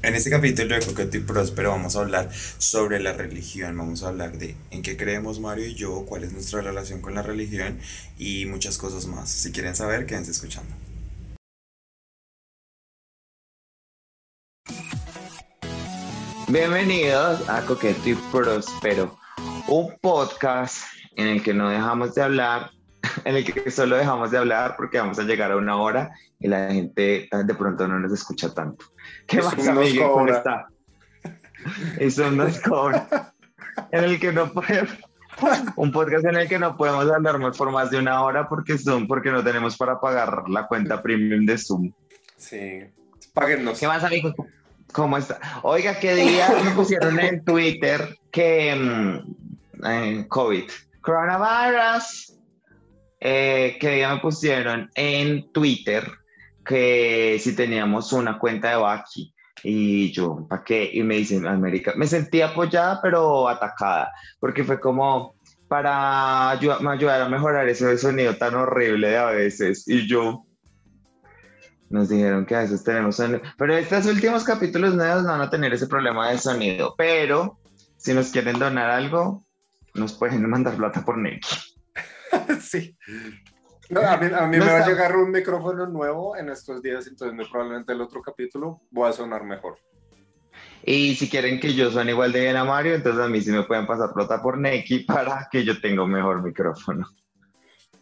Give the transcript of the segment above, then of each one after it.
En este capítulo de Coqueto y Próspero vamos a hablar sobre la religión, vamos a hablar de en qué creemos Mario y yo, cuál es nuestra relación con la religión y muchas cosas más. Si quieren saber, quédense escuchando. Bienvenidos a Coqueto y Próspero, un podcast en el que no dejamos de hablar, en el que solo dejamos de hablar porque vamos a llegar a una hora y la gente de pronto no nos escucha tanto. ¿Qué más, amigo? ¿Cómo está? Eso nos cobra. En el que no podemos... Un podcast en el que no podemos hablar más por más de una hora porque Zoom, porque no tenemos para pagar la cuenta premium de Zoom. Sí. Páguennos. ¿Qué más, amigo? ¿Cómo está? Oiga, ¿qué día me pusieron en Twitter que eh, COVID, coronavirus? Eh, ¿Qué día me pusieron en Twitter que si teníamos una cuenta de Baki? Y yo, ¿para qué? Y me dicen, América, me sentí apoyada pero atacada, porque fue como para ayu- me ayudar a mejorar ese sonido tan horrible de a veces. Y yo, nos dijeron que a veces tenemos sonido. Pero estos últimos capítulos nuevos no van a tener ese problema de sonido. Pero si nos quieren donar algo, nos pueden mandar plata por Neki. sí. No, a mí, a mí No me va a está- llegar un micrófono nuevo en estos días, entonces muy probablemente el otro capítulo voy a sonar mejor. Y si quieren que yo suene igual de bien a Mario, entonces a mí sí me pueden pasar plata por Neki para que yo tenga un mejor micrófono.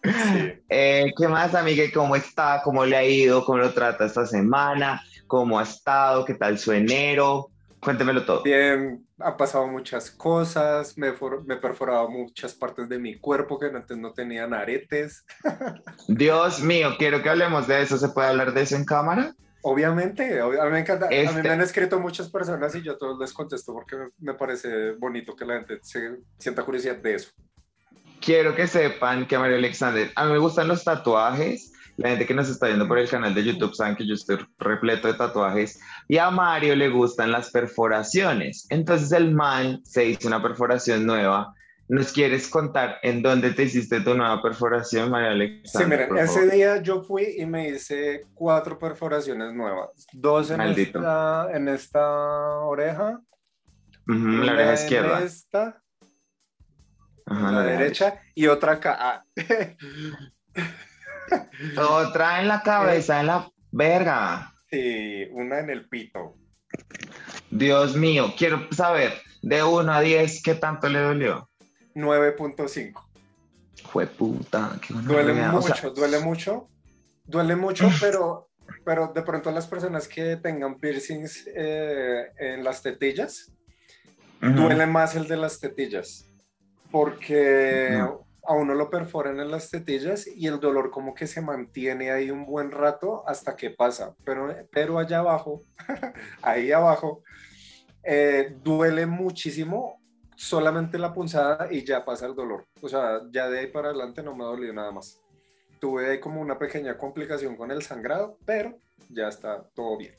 Sí. Eh, ¿Qué más, amiga? ¿Cómo está? ¿Cómo le ha ido? ¿Cómo lo trata esta semana? ¿Cómo ha estado? ¿Qué tal su enero? Cuéntemelo todo. Bien, han pasado muchas cosas, me, me he perforado muchas partes de mi cuerpo que antes no tenían aretes. Dios mío, quiero que hablemos de eso. ¿Se puede hablar de eso en cámara? Obviamente, ob- a mí me encanta. A mí Este- me han escrito muchas personas y yo a todos les contesto porque me, parece bonito que la gente se sienta curiosidad de eso. Quiero que sepan que Mario Alexander, a mí me gustan los tatuajes. La gente que nos está viendo por el canal de YouTube saben que yo estoy repleto de tatuajes. Y a Mario le gustan las perforaciones. Entonces el man se hizo una perforación nueva. ¿Nos quieres contar en dónde te hiciste tu nueva perforación, Mario Sí, Alexander? miren, por ese día yo fui y me hice cuatro perforaciones nuevas. Dos en, Maldito. esta, en esta oreja, Ujú, la una oreja en izquierda. esta, Ajá, en la derecha y otra acá. Otra en la cabeza, en la verga. sí, una en el pito. Dios mío, quiero saber de 1 a 10 qué tanto le dolió. 9.5. Fue puta. qué Duele. O mucho, sea, duele mucho. Duele mucho, pero, pero de pronto las personas que tengan piercings eh, en las tetillas, duele más el de las tetillas, porque No. A uno lo perforan en las tetillas y el dolor como que se mantiene ahí un buen rato hasta que pasa, pero, pero allá abajo, ahí abajo, eh, duele muchísimo solamente la punzada y ya pasa el dolor. O sea, ya de ahí para adelante no me dolió nada más. Tuve como una pequeña complicación con el sangrado, pero ya está todo bien.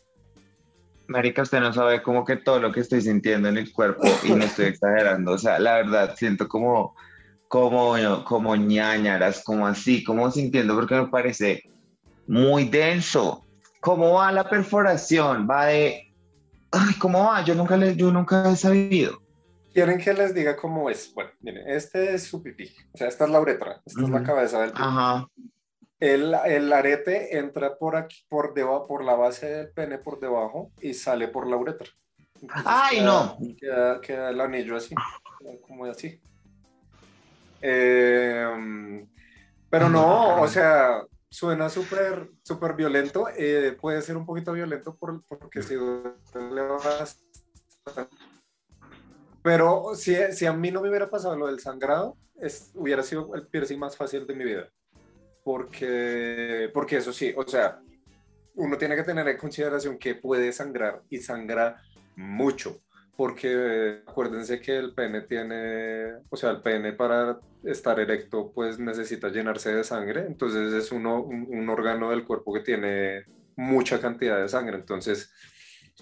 Marica, usted no sabe como que todo lo que estoy sintiendo en el cuerpo y no estoy exagerando. O sea, la verdad, siento como, como, como ñañaras, como así, como sintiendo, porque me parece muy denso. ¿Cómo va la perforación? Va de. Ay, ¿cómo va? Yo nunca, le, yo nunca he sabido. ¿Quieren que les diga cómo es? Bueno, miren, este es su pipí. O sea, esta es la uretra, esta es la cabeza del pipí. Ajá. El, el arete entra por aquí, por debajo, por la base del pene por debajo y sale por la uretra. Entonces ¡Ay, queda- no! Queda, queda el anillo así, como así. Eh, pero no, o sea, suena súper, súper violento. eh, puede ser un poquito violento por, porque si duele bastante. Pero si, si a mí no me hubiera pasado lo del sangrado, es, hubiera sido el piercing más fácil de mi vida. Porque, porque eso sí, o sea, uno tiene que tener en consideración que puede sangrar y sangra mucho. Porque acuérdense que el pene tiene, o sea, el pene para estar erecto pues necesita llenarse de sangre. Entonces es uno, un, un órgano del cuerpo que tiene mucha cantidad de sangre. Entonces,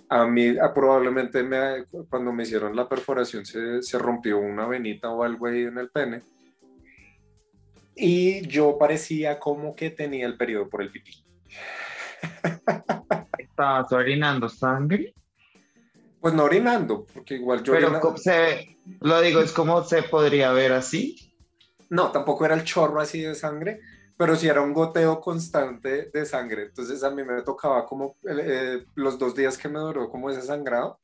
a mí ah, probablemente me, cuando me hicieron la perforación se, se rompió una venita o algo ahí en el pene. Y yo parecía como que tenía el periodo por el pipí. ¿Estabas orinando sangre? Pues no orinando, porque igual yo... Pero se, lo digo, es como se podría ver así. No, tampoco era el chorro así de sangre, pero sí era un goteo constante de sangre. Entonces a mí me tocaba como eh, eh, los dos días que me duró como ese sangrado,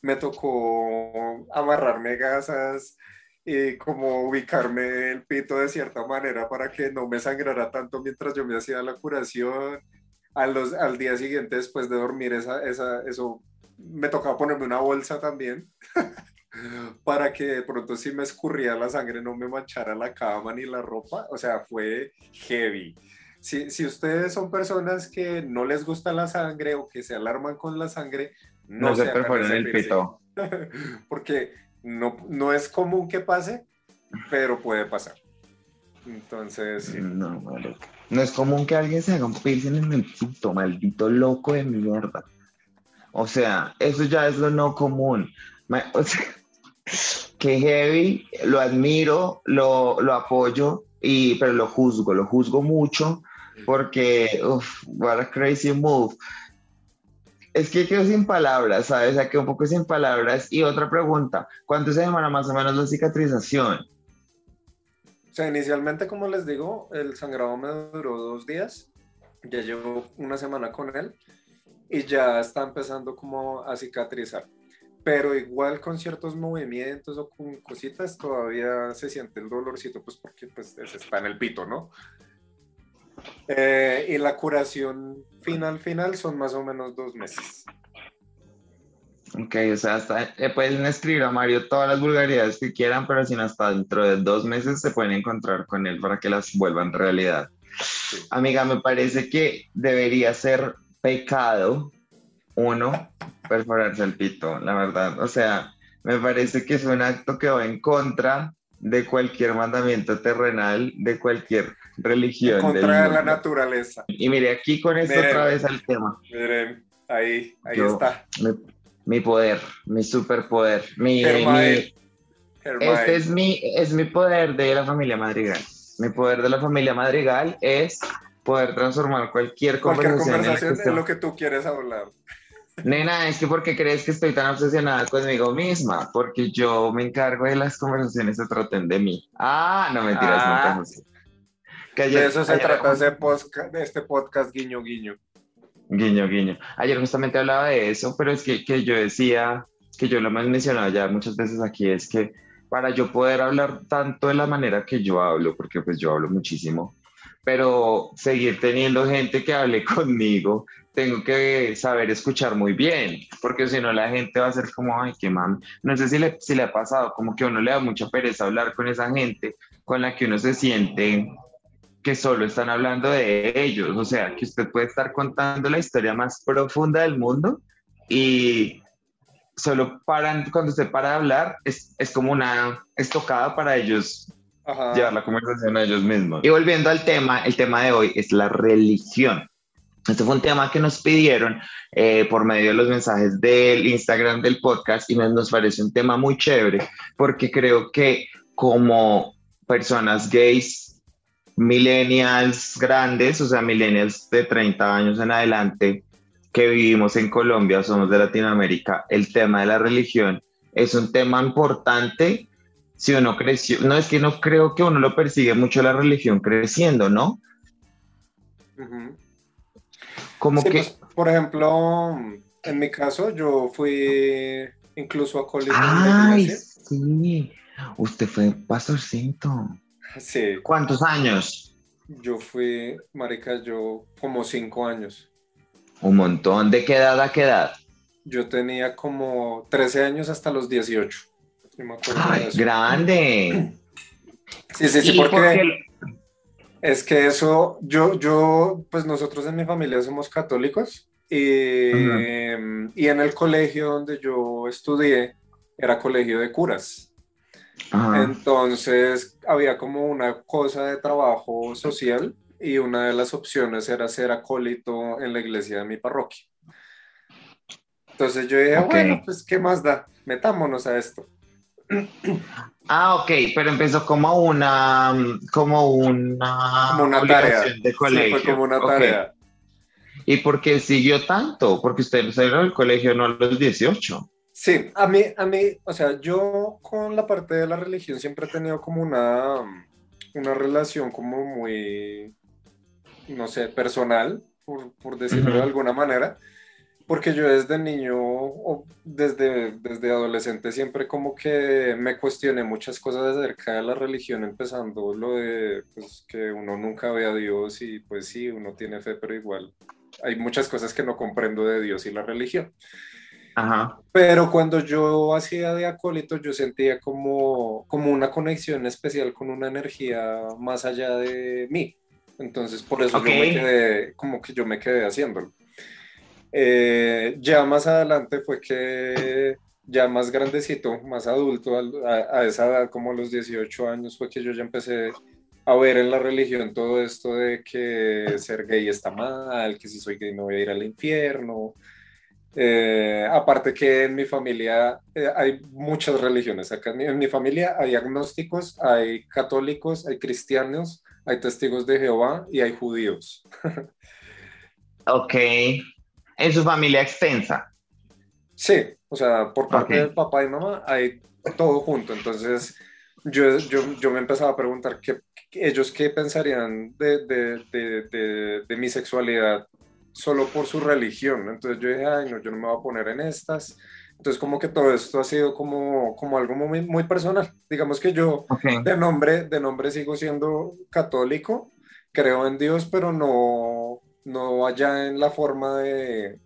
me tocó amarrarme gasas y como ubicarme el pito de cierta manera para que no me sangrara tanto mientras yo me hacía la curación. A los, al día siguiente, después de dormir, esa, esa, eso me tocaba ponerme una bolsa también para que de pronto si me escurría la sangre no me manchara la cama ni la ropa. O sea, fue heavy. Si, si ustedes son personas que no les gusta la sangre o que se alarman con la sangre, no, No, se hagan perforen el pito. Porque no, no es común que pase, pero puede pasar. Entonces, sí. No, marica. No es común que alguien se haga un piercing en el pito, maldito loco de mierda. O sea, eso ya es lo no común. O sea, que heavy, lo admiro, lo, lo apoyo, y, pero lo juzgo, lo juzgo mucho porque, uff, what a crazy move. Es que quedo sin palabras, ¿sabes? O sea, quedo un poco sin palabras. Y otra pregunta, ¿cuánto se demora más o menos la cicatrización? O sea, inicialmente, como les digo, el sangrado me duró dos días. Ya llevo una semana con él y ya está empezando como a cicatrizar. Pero igual con ciertos movimientos o con cositas todavía se siente el dolorcito, pues porque pues, está en el pito, ¿no? Eh, y la curación final, final son más o menos dos meses. Ok, o sea, hasta, eh, pueden escribir a Mario todas las vulgaridades que quieran, pero si no, hasta dentro de dos meses se pueden encontrar con él para que las vuelvan realidad. Amiga, me parece que debería ser pecado, uno, perforarse el pito, la verdad. O sea, me parece que es un acto que va en contra de cualquier mandamiento terrenal, de cualquier religión. En contra de la naturaleza. Y mire, aquí con esto Miren. otra vez al tema. Miren, ahí, ahí Yo- está. Mi, mi poder, mi superpoder, mi. Este es mi, es mi poder de la familia Madrigal. Mi poder de la familia Madrigal es poder transformar cualquier Cualquier conversación, conversación en lo que tú quieres hablar. Nena, es que porque crees que estoy tan obsesionada conmigo misma, porque yo me encargo de las conversaciones que traten de mí. Ah, no mentiras, Ah. nunca así. Que De ayer- eso se ayer- trata posca- de este podcast guiño guiño. Guiño, guiño. Ayer justamente hablaba de eso, pero es que, que yo decía, que yo lo hemos mencionado ya muchas veces aquí, es que para yo poder hablar tanto de la manera que yo hablo, porque pues yo hablo muchísimo, pero seguir teniendo gente que hable conmigo, tengo que saber escuchar muy bien, porque si no la gente va a ser como, ay, qué mami. No sé si le, ha pasado, como que a uno le da mucha pereza hablar con esa gente con la que uno se siente que solo están hablando de ellos, o sea, que usted puede estar contando la historia más profunda del mundo y solo paran, cuando usted para de hablar, es, es como una estocada para ellos Ajá. llevar la conversación a ellos mismos. Y volviendo al tema, el tema de hoy es la religión. Este fue un tema que nos pidieron eh, por medio de los mensajes del Instagram del podcast y nos, nos parece un tema muy chévere porque creo que como personas gays, millennials grandes, o sea, millennials de 30 años en adelante que vivimos en Colombia, somos de Latinoamérica, el tema de la religión es un tema importante si uno creció, no es que no creo que uno lo persigue mucho la religión creciendo, ¿no? Como Sí, que, pues, por ejemplo, en mi caso, yo fui incluso en la ay, sí, usted fue pastorcito. Sí, ¿Cuántos años? yo fui, marica, yo como cinco años. Un montón. ¿De qué edad a qué edad? Yo tenía como 13 años hasta los 18. Yo me acuerdo de Ay, eso. grande. Sí, sí, sí, ¿Y porque es que eso, yo, yo, pues nosotros en mi familia somos católicos y, y en el colegio donde yo estudié era colegio de curas. Entonces había como una cosa de trabajo social y una de las opciones era ser acólito en la iglesia de mi parroquia. Entonces yo dije, bueno, pues ¿qué más da? Metámonos a esto. Ah, ok, pero empezó como una, como una, Como una tarea. de Sí, colegio. fue como una tarea. ¿Y por qué siguió tanto? Porque usted salió del colegio no a los 18. Sí, a mí, a mí, o sea, yo con la parte de la religión siempre he tenido como una, una relación como muy, no sé, personal, por, por decirlo de alguna manera, porque yo desde niño o desde, desde adolescente siempre como que me cuestioné muchas cosas acerca de la religión, empezando lo de pues, que uno nunca ve a Dios y pues sí, uno tiene fe, pero igual hay muchas cosas que no comprendo de Dios y la religión. Ajá. Pero cuando yo hacía de acólito, yo sentía como, como una conexión especial con una energía más allá de mí. Entonces, por eso yo me quedé, como que yo me quedé haciéndolo. Eh, ya más adelante fue que, ya más grandecito, más adulto, a, a esa edad, como a los 18 años, fue que yo ya empecé a ver en la religión todo esto de que ser gay está mal, que si soy gay no voy a ir al infierno. Eh, aparte que en mi familia eh, hay muchas religiones. Acá en mi, en mi familia hay agnósticos, hay católicos, hay cristianos, hay testigos de Jehová y hay judíos. Ok. En su familia extensa. Sí, o sea, por parte Ok. del papá y mamá hay todo junto. Entonces, yo, yo, yo me empezaba a preguntar qué, ellos qué pensarían de, de, de, mi sexualidad solo por su religión. Entonces yo dije, ay, no, yo no me voy a poner en estas. Entonces, como que todo esto ha sido como, como algo muy, muy personal. Digamos que yo de nombre, de nombre sigo siendo católico, creo en Dios, pero no, no allá en la forma de,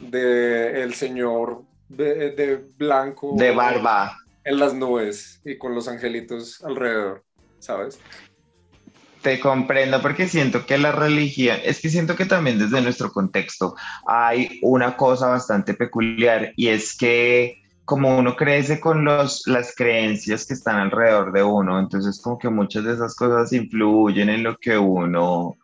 de el Señor de, de blanco De barba. en las nubes y con los angelitos alrededor, ¿sabes? Te comprendo porque siento que la religión, es que siento que también desde nuestro contexto hay una cosa bastante peculiar y es que como uno crece con los, las creencias que están alrededor de uno, entonces como que muchas de esas cosas influyen en lo que uno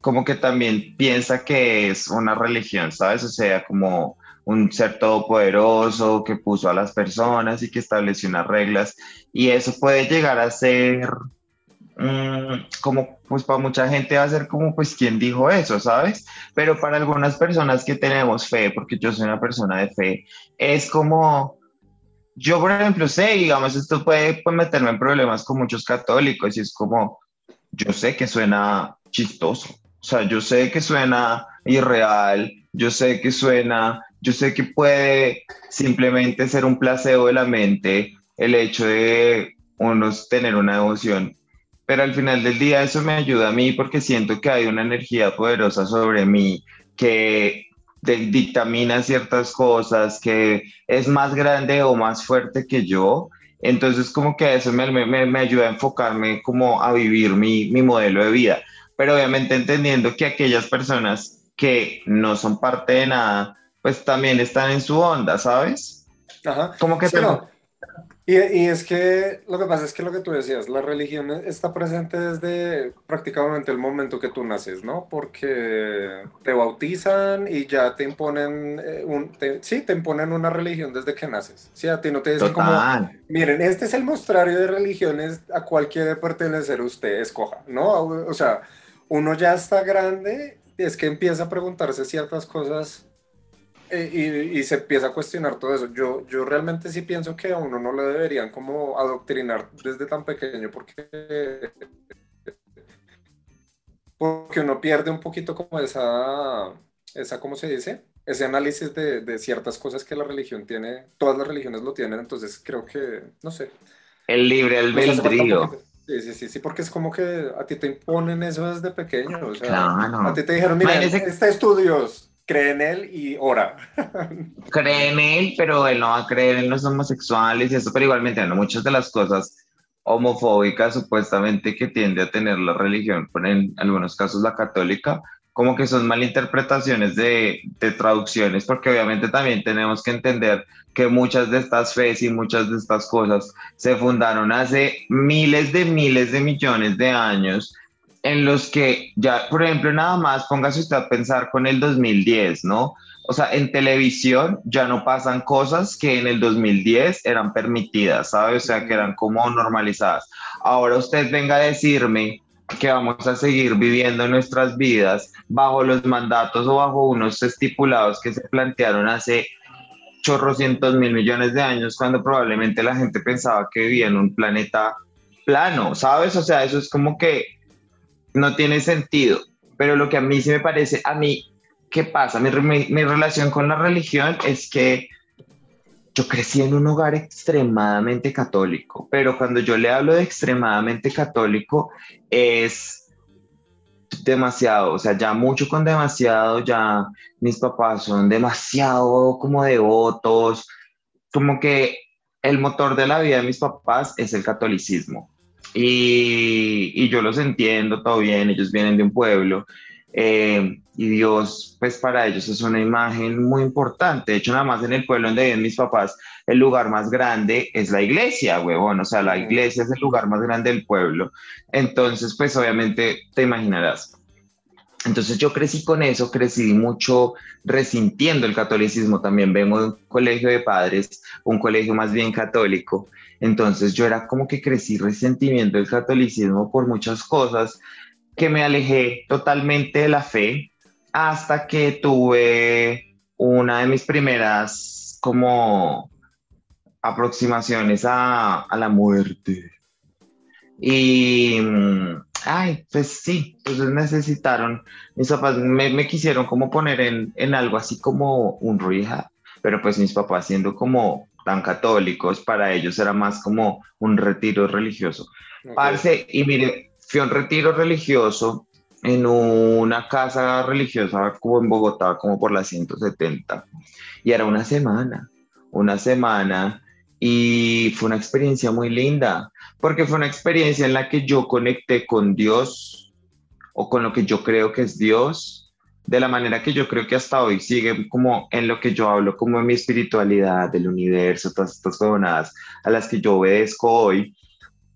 como que también piensa que es una religión, ¿sabes? O sea, como un ser todopoderoso que puso a las personas y que estableció unas reglas y eso puede llegar a ser mm, como pues para mucha gente va a ser como pues quién dijo eso, ¿sabes? Pero para algunas personas que tenemos fe, porque yo soy una persona de fe, es como, yo por ejemplo sé, digamos, esto puede, puede meterme en problemas con muchos católicos y es como, yo sé que suena chistoso, o sea, yo sé que suena irreal, yo sé que suena, yo sé que puede simplemente ser un placebo de la mente el hecho de unos tener una devoción pero al final del día eso me ayuda a mí porque siento que hay una energía poderosa sobre mí que dictamina ciertas cosas, que es más grande o más fuerte que yo. Entonces como que eso me, me, me ayuda a enfocarme como a vivir mi, mi modelo de vida. Pero obviamente entendiendo que aquellas personas que no son parte de nada, pues también están en su onda, ¿sabes? Ajá. Como que Sí, no. Y, y es que lo que pasa es que lo que tú decías, la religión está presente desde prácticamente el momento que tú naces, ¿no? Porque te bautizan y ya te imponen, eh, un, te- sí, te imponen una religión desde que naces. Sí, a ti no te dicen como, Total. miren, este es el mostrario de religiones a cual quiere pertenecer usted, escoja, ¿no? O sea, uno ya está grande, es que empieza a preguntarse ciertas cosas eh, y, y se empieza a cuestionar todo eso. Yo, yo realmente sí pienso que a uno no le deberían como adoctrinar desde tan pequeño porque, porque uno pierde un poquito como esa, esa ¿cómo se dice? Ese análisis de, de ciertas cosas que la religión tiene, todas las religiones lo tienen, entonces creo que, no sé, El libre albedrío. Sí, sí, sí, sí, porque es como que a ti te imponen eso desde pequeño, o sea, Claro. a ti te dijeron, mira, Imagínese- este es tu Dios, cree en él y ora. cree en él, pero él no va a creer en los homosexuales y eso, pero igualmente no, muchas de las cosas homofóbicas supuestamente que tiende a tener la religión, por en algunos casos la católica, como que son malinterpretaciones de, de traducciones, porque obviamente también tenemos que entender que muchas de estas fes y muchas de estas cosas se fundaron hace miles de miles de millones de años en los que ya, por ejemplo, nada más póngase usted a pensar con el 2010, ¿no? O sea, en televisión ya no pasan cosas que en el 2010 eran permitidas, ¿sabe? O sea, que eran como normalizadas. Ahora usted venga a decirme que vamos a seguir viviendo nuestras vidas bajo los mandatos o bajo unos estipulados que se plantearon hace chorrocientos mil millones de años cuando probablemente la gente pensaba que vivía en un planeta plano, ¿sabes? O sea, eso es como que no tiene sentido. Pero lo que a mí sí me parece, a mí, ¿qué pasa? Mi, mi relación con la religión es que yo crecí en un hogar extremadamente católico, pero cuando yo le hablo de extremadamente católico es demasiado, o sea, ya mucho con demasiado, ya mis papás son demasiado como devotos, como que el motor de la vida de mis papás es el catolicismo. Y, y yo los entiendo, todo bien, ellos vienen de un pueblo, eh, y Dios, pues para ellos es una imagen muy importante. De hecho, nada más en el pueblo donde viven mis papás, el lugar más grande es la iglesia, huevón. O sea, la iglesia es el lugar más grande del pueblo. Entonces, pues obviamente te imaginarás. Entonces yo crecí con eso, crecí mucho resintiendo el catolicismo. También vengo de un colegio de padres, un colegio más bien católico. Entonces yo era como que crecí resentimiento del catolicismo por muchas cosas que me alejé totalmente de la fe hasta que tuve una de mis primeras como aproximaciones a, a la muerte. Y, mm, ay, pues sí, entonces necesitaron, mis papás me, me quisieron como poner en, en, algo así como un rehab, pero pues mis papás siendo como tan católicos, para ellos era más como un retiro religioso. Okay. Parce, y mire, fui a un retiro religioso en una casa religiosa como en Bogotá, como por las 170. Y era una semana, una semana. Y fue una experiencia muy linda, porque fue una experiencia en la que yo conecté con Dios o con lo que yo creo que es Dios, de la manera que yo creo que hasta hoy sigue como en lo que yo hablo, como en mi espiritualidad, del universo, todas estas cosas a las que yo obedezco hoy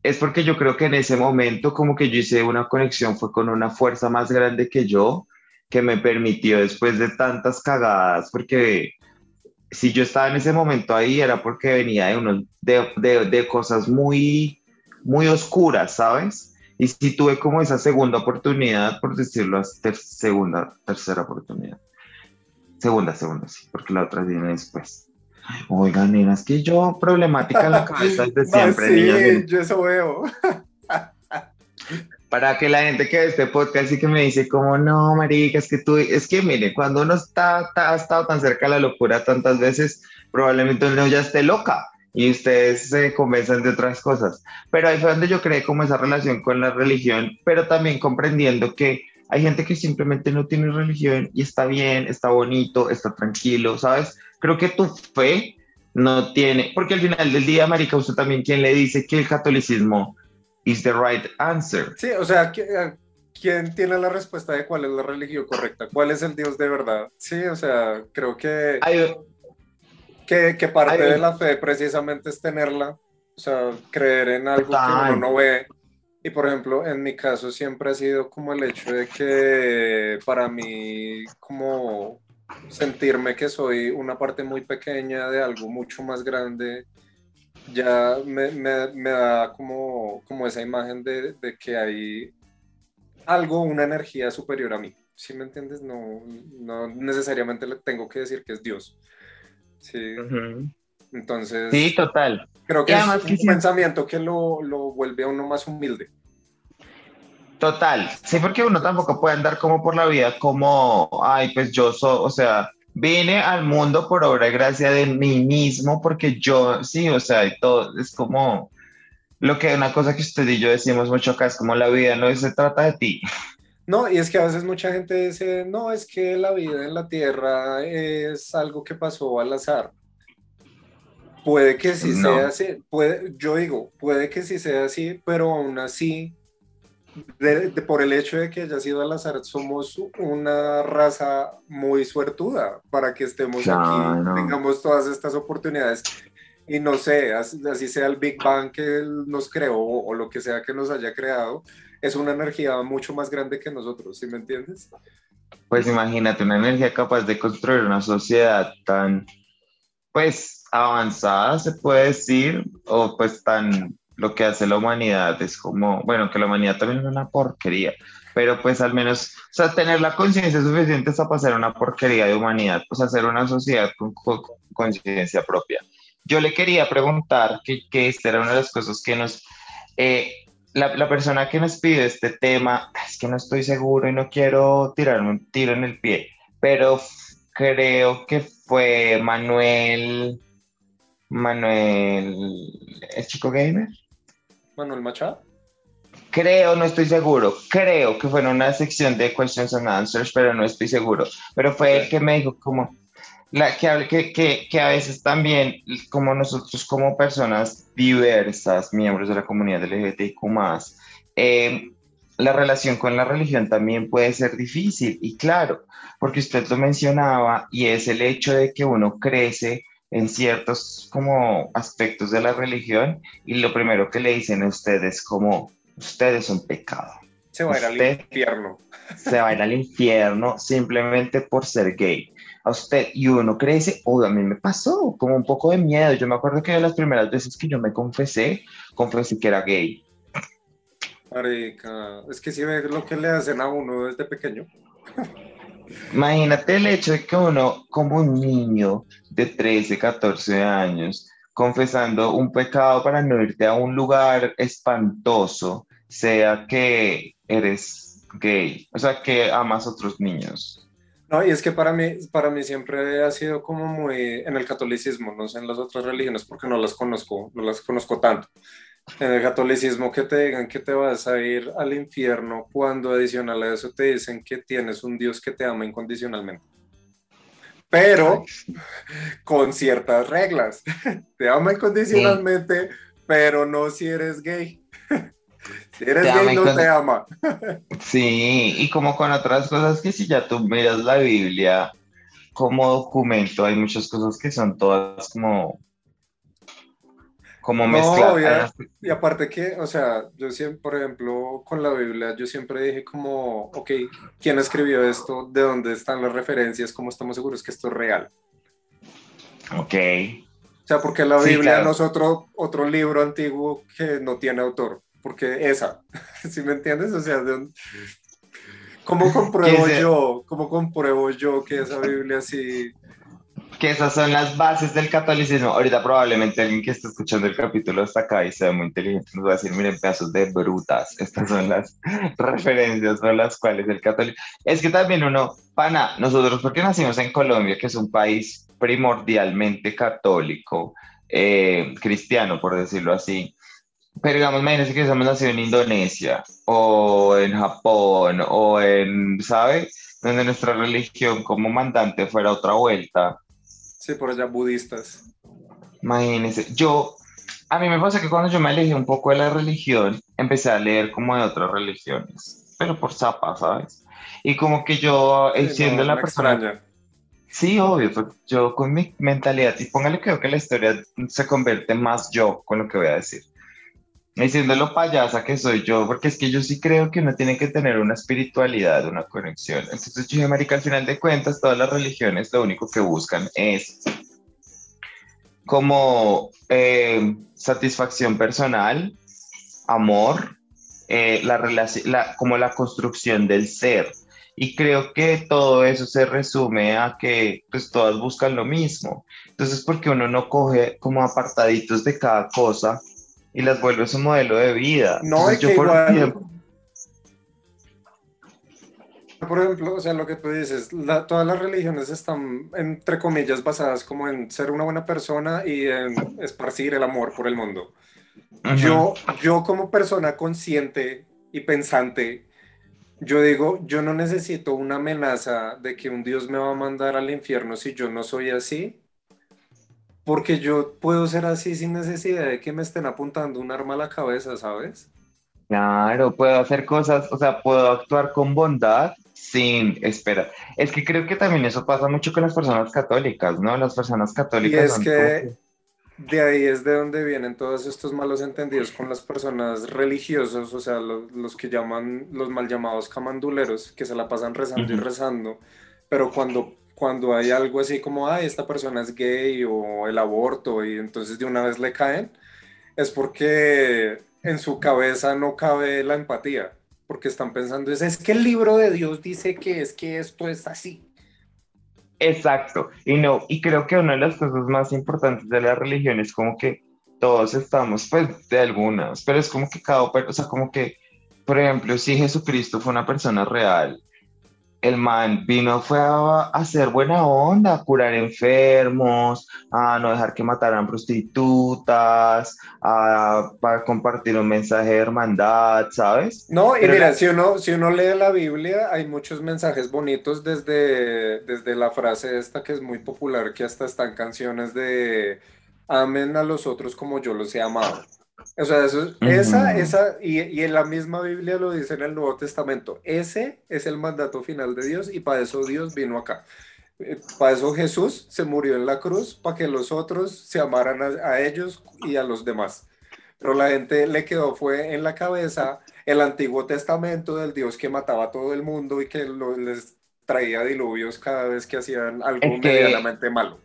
es porque yo creo que en ese momento como que yo hice una conexión, fue con una fuerza más grande que yo, que me permitió después de tantas cagadas, porque si yo estaba en ese momento ahí era porque venía de, unos, de, de, de cosas muy, muy oscuras, ¿sabes? Y si tuve como esa segunda oportunidad, por decirlo, ter segunda, tercera oportunidad. Segunda, segunda, sí, porque la otra viene después. Oigan, es que yo problemática en la cabeza desde siempre. sí, niños, yo eso veo. Para que la gente que ve este podcast y que me dice como, no, marica, es que tú, es que mire, cuando uno está, está, ha estado tan cerca de la locura tantas veces, probablemente uno ya esté loca y ustedes se convencen de otras cosas. Pero ahí fue donde yo creé como esa relación con la religión, pero también comprendiendo que hay gente que simplemente no tiene religión y está bien, está bonito, está tranquilo, ¿sabes? Creo que tu fe no tiene, porque al final del día, Marica, usted también quien le dice que el catolicismo is the right answer. Sí, o sea, ¿quién tiene la respuesta de cuál es la religión correcta? ¿Cuál es el Dios de verdad? Sí, o sea, creo que, Hay, que, que, parte hay, de la fe precisamente es tenerla, o sea, creer en algo que uno no ve. Y por ejemplo, en mi caso siempre ha sido como el hecho de que para mí, como sentirme que soy una parte muy pequeña de algo mucho más grande, ya me, me, me da como, como esa imagen de, de, que hay algo, una energía superior a mí. ¿Sí me entiendes? No, no necesariamente le tengo que decir que es Dios. Sí. Uh -huh. Entonces. Sí, total. Creo que es un que pensamiento que lo, lo vuelve a uno más humilde. Total, sí, porque uno tampoco puede andar como por la vida como, ay, pues yo soy, o sea, vine al mundo por obra y gracia de mí mismo, porque yo, sí, o sea, y todo, es como lo que una cosa que usted y yo decimos mucho acá, es como la vida no se trata de ti. No, y es que a veces mucha gente dice, no, es que la vida en la Tierra es algo que pasó al azar. Puede que sí no. sea así, puede, yo digo, puede que sí sea así, pero aún así de, de, por el hecho de que haya sido al azar, somos una raza muy suertuda para que estemos no, aquí, tengamos todas estas oportunidades. Y no sé, así, así, sea el Big Bang que nos creó o lo que sea que nos haya creado, es una energía mucho más grande que nosotros, ¿sí me entiendes? Pues imagínate, una energía capaz de construir una sociedad tan, pues, avanzada, se puede decir, o pues tan lo que hace la humanidad es como, bueno, que la humanidad también es una porquería, pero pues al menos, o sea, tener la conciencia suficiente para pasar una porquería de humanidad, pues hacer una sociedad con, conciencia propia. Yo le quería preguntar, que, que esta era una de las cosas que nos... Eh, la, la, persona que nos pide este tema, es que no estoy seguro y no quiero tirarme un tiro en el pie, pero creo que fue Manuel, Manuel, ¿el chico gamer? Manuel Machado. Creo, no estoy seguro, creo que fue en una sección de questions and answers, pero no estoy seguro. Pero fue el que me dijo como, la, que, que, que, que, a veces también, como nosotros como personas diversas, miembros de la comunidad LGBTIQ+, eh, la relación con la religión también puede ser difícil. Y claro, porque usted lo mencionaba, y es el hecho de que uno crece en ciertos como aspectos de la religión y lo primero que le dicen a ustedes como usted es un pecado. Se va a ir al infierno. Se va a ir al infierno simplemente por ser gay. A usted, y uno crece, o a mí me pasó como un poco de miedo. Yo me acuerdo que de las primeras veces que yo me confesé, confesé que era gay. Marica, es que si ve lo que le hacen a uno desde pequeño. Imagínate el hecho de que uno, como un niño de 13, 14 años, confesando un pecado para no irte a un lugar espantoso, sea que eres gay, o sea, que amas a otros niños. No, y es que para mí, para mí siempre ha sido como muy en el catolicismo, no sé en las otras religiones porque no las conozco, no las conozco tanto. En el catolicismo que te digan que te vas a ir al infierno cuando adicional a eso te dicen que tienes un Dios que te ama incondicionalmente pero con ciertas reglas. Te ama incondicionalmente, pero no si eres gay. Si eres gay, no te ama. Sí, y como con otras cosas que si ya tú miras la Biblia como documento, hay muchas cosas que son todas como como no, y, aparte que, o sea, yo siempre, por ejemplo, con la Biblia, yo siempre dije como, ok, ¿quién escribió esto? ¿De dónde están las referencias? ¿Cómo estamos seguros que esto es real? Ok. O sea, porque la Biblia no es otro, otro libro antiguo que no tiene autor, porque esa, ¿sí me entiendes? O sea, ¿cómo compruebo yo, cómo compruebo yo que esa Biblia sí que esas son las bases del catolicismo. Ahorita probablemente alguien que está escuchando el capítulo hasta acá y sea muy inteligente nos va a decir, miren, pedazos de brutas. Estas son las referencias por las cuales el catolicismo... Es que también uno, pana, nosotros porque nacimos en Colombia, que es un país primordialmente católico, eh, cristiano, por decirlo así, pero digamos, imagínense que hemos nacido en Indonesia o en Japón o en, ¿sabe? Donde nuestra religión como mandante fuera otra vuelta Sí, por allá budistas. Imagínense, yo, a mí me pasa que cuando yo me elegí un poco de la religión, empecé a leer como de otras religiones, pero por zapa, ¿sabes? Y como que yo, eh, siendo la persona... Sí, obvio, pues, yo con mi mentalidad, y póngale creo que la historia se convierte más yo con lo que voy a decir diciendo lo payasa que soy yo, porque es que yo sí creo que uno tiene que tener una espiritualidad, una conexión. Entonces yo dije, marica, al final de cuentas, todas las religiones lo único que buscan es como eh, satisfacción personal, amor, eh, la, la, como la construcción del ser. Y creo que todo eso se resume a que pues todas buscan lo mismo. Entonces, porque uno no coge como apartaditos de cada cosa y las vuelve su modelo de vida. No, es que por igual, por ejemplo, o sea, lo que tú dices, todas las religiones están, entre comillas, basadas como en ser una buena persona y en esparcir el amor por el mundo. Yo, yo como persona consciente y pensante, yo digo, yo no necesito una amenaza de que un Dios me va a mandar al infierno si yo no soy así, porque yo puedo ser así sin necesidad de que me estén apuntando un arma a la cabeza, ¿sabes? Claro, puedo hacer cosas, o sea, puedo actuar con bondad sin esperar. Es que creo que también eso pasa mucho con las personas católicas, ¿no? Las personas católicas. Y es que de ahí es de donde vienen todos estos malos entendidos con las personas religiosas, o sea, los, que llaman los mal llamados camanduleros, que se la pasan rezando y rezando, pero cuando cuando hay algo así como, ay, esta persona es gay o el aborto y entonces de una vez le caen, es porque en su cabeza no cabe la empatía, porque están pensando, es, es que el libro de Dios dice que es que esto es así. Exacto, y no, y creo que una de las cosas más importantes de la religión es como que todos estamos, pues, de algunas, pero es como que cada, o sea, como que, por ejemplo, si Jesucristo fue una persona real, el man vino fue a, hacer buena onda, a curar enfermos, a no dejar que mataran prostitutas, a, para compartir un mensaje de hermandad, ¿sabes? No, y mira, si, uno, si uno lee la Biblia, hay muchos mensajes bonitos desde, desde la frase esta que es muy popular, que hasta están canciones de amen a los otros como yo los he amado. O sea, esa, esa, y, y, en la misma Biblia lo dice en el Nuevo Testamento, ese es el mandato final de Dios y para eso Dios vino acá. Eh, para eso Jesús se murió en la cruz, para que los otros se amaran a, ellos y a los demás. Pero la gente le quedó, fue en la cabeza el Antiguo Testamento del Dios que mataba a todo el mundo y que les traía diluvios cada vez que hacían algo medianamente malo.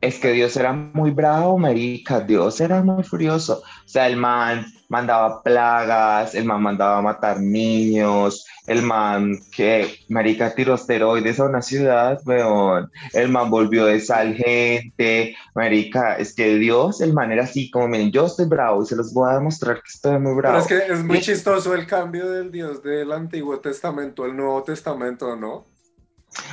Es que Dios era muy bravo, marica, Dios era muy furioso. O sea, el man mandaba plagas, el man mandaba a matar niños, el man que, marica, tiró esteroides a una ciudad, weón. El man volvió de sal gente, marica, es que Dios, el man era así como, miren, yo estoy bravo y se los voy a demostrar que estoy muy bravo. Pero es que es muy chistoso el cambio del Dios del Antiguo Testamento al Nuevo Testamento, ¿no?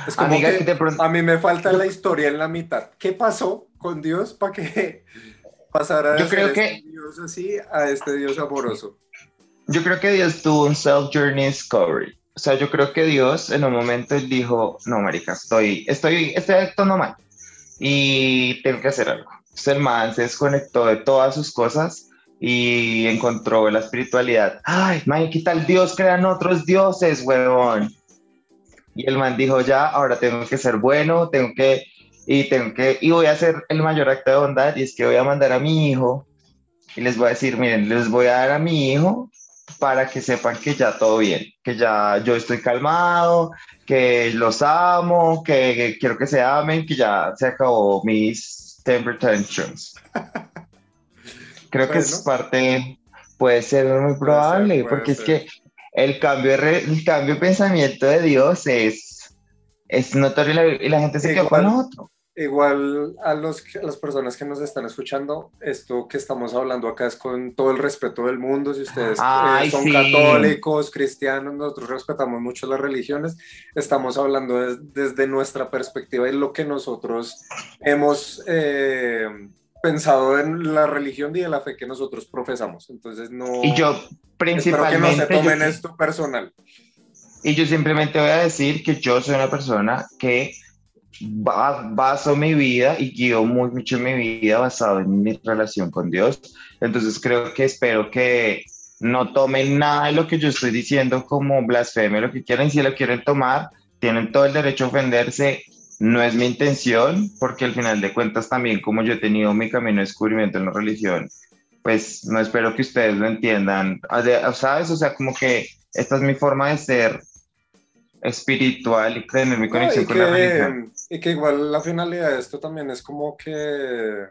Es como que, a mí me falta la historia en la mitad. ¿Qué pasó con Dios para que pasara yo creo que, este Dios así a este Dios amoroso? Yo creo que Dios tuvo un self-journey discovery. O sea, yo creo que Dios en un momento dijo, no, marica, estoy, estoy, estoy actuando mal y tengo que hacer algo. Entonces el man se desconectó de todas sus cosas y encontró la espiritualidad. Ay, man, ¿qué tal Dios crean otros dioses, huevón? Y el man dijo, ya, ahora tengo que ser bueno, tengo que, y tengo que, y voy a hacer el mayor acto de bondad, y es que voy a mandar a mi hijo, y les voy a decir, miren, les voy a dar a mi hijo para que sepan que ya todo bien, que ya yo estoy calmado, que los amo, que, quiero que se amen, que ya se acabó mis temper tantrums. Creo que es parte, puede ser muy probable, porque es que el cambio, el cambio de pensamiento de Dios es, es notorio y la, gente se queda con otro. Igual a, los, las personas que nos están escuchando, esto que estamos hablando acá es con todo el respeto del mundo. Si ustedes eh, son católicos, cristianos, nosotros respetamos mucho las religiones. Estamos hablando desde nuestra perspectiva y lo que nosotros hemos eh, pensado en la religión y en la fe que nosotros profesamos. Entonces, no. Y yo, principalmente. Espero que no se tomen esto personal. Y yo simplemente voy a decir que yo soy una persona que baso mi vida y guío muy mucho mi vida basado en mi relación con Dios. Entonces, creo que espero que no tomen nada de lo que yo estoy diciendo como blasfemia, lo que quieran, si lo quieren tomar, tienen todo el derecho a ofenderse no es mi intención, porque al final de cuentas también como yo he tenido mi camino de descubrimiento en la religión, pues no espero que ustedes lo entiendan, ¿sabes? O sea, como que esta es mi forma de ser espiritual y tener mi conexión con la religión. Y que igual la finalidad de esto también es como que...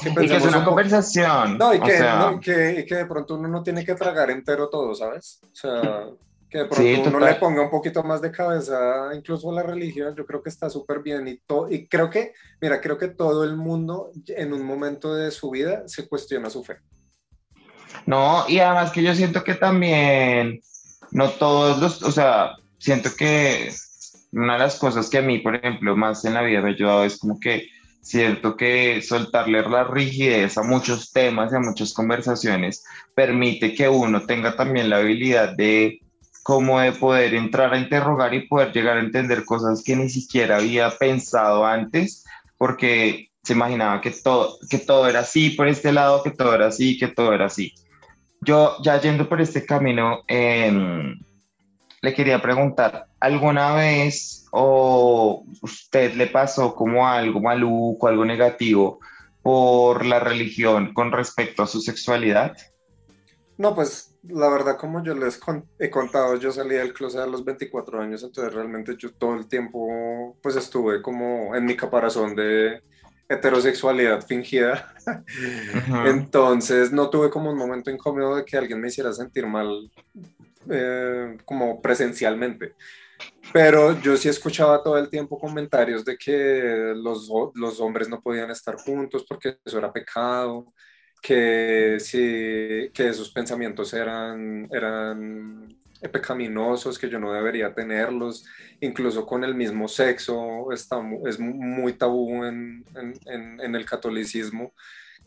Que y que es una conversación. No y que, no, que, y que de pronto uno no tiene que tragar entero todo, ¿sabes? O sea, que de pronto uno le ponga un poquito más de cabeza incluso a la religión, yo creo que está súper bien y, y creo que, mira, creo que todo el mundo en un momento de su vida se cuestiona su fe. No, y además que yo siento que también, no todos los, o sea, siento que una de las cosas que a mí, por ejemplo, más en la vida me ha ayudado es como que siento que soltarle la rigidez a muchos temas y a muchas conversaciones permite que uno tenga también la habilidad de como de poder entrar a interrogar y poder llegar a entender cosas que ni siquiera había pensado antes, porque se imaginaba que todo, que todo era así por este lado, que todo era así, que todo era así. Yo ya yendo por este camino, em, le quería preguntar, ¿alguna vez o usted le pasó como algo maluco, algo negativo por la religión con respecto a su sexualidad? No, pues la verdad, como yo les he contado, yo salí del closet a los 24 años, entonces realmente yo todo el tiempo pues estuve como en mi caparazón de heterosexualidad fingida. Entonces no tuve como un momento incómodo de que alguien me hiciera sentir mal eh, como presencialmente. Pero yo sí escuchaba todo el tiempo comentarios de que los, los hombres no podían estar juntos porque eso era pecado, que, sí, que esos pensamientos eran, eran pecaminosos, que yo no debería tenerlos, incluso con el mismo sexo, está, es muy tabú en, en, en el catolicismo,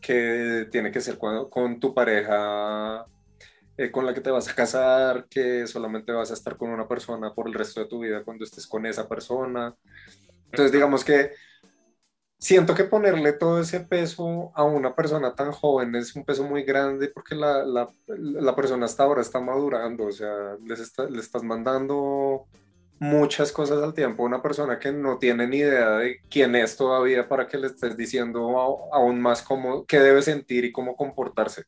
que tiene que ser con, con tu pareja eh, con la que te vas a casar, que solamente vas a estar con una persona por el resto de tu vida cuando estés con esa persona. Entonces, digamos que siento que ponerle todo ese peso a una persona tan joven es un peso muy grande porque la, la, la persona hasta ahora está madurando, o sea, le estás mandando muchas cosas al tiempo a una persona que no tiene ni idea de quién es todavía para que le estés diciendo aún más cómo, qué debe sentir y cómo comportarse.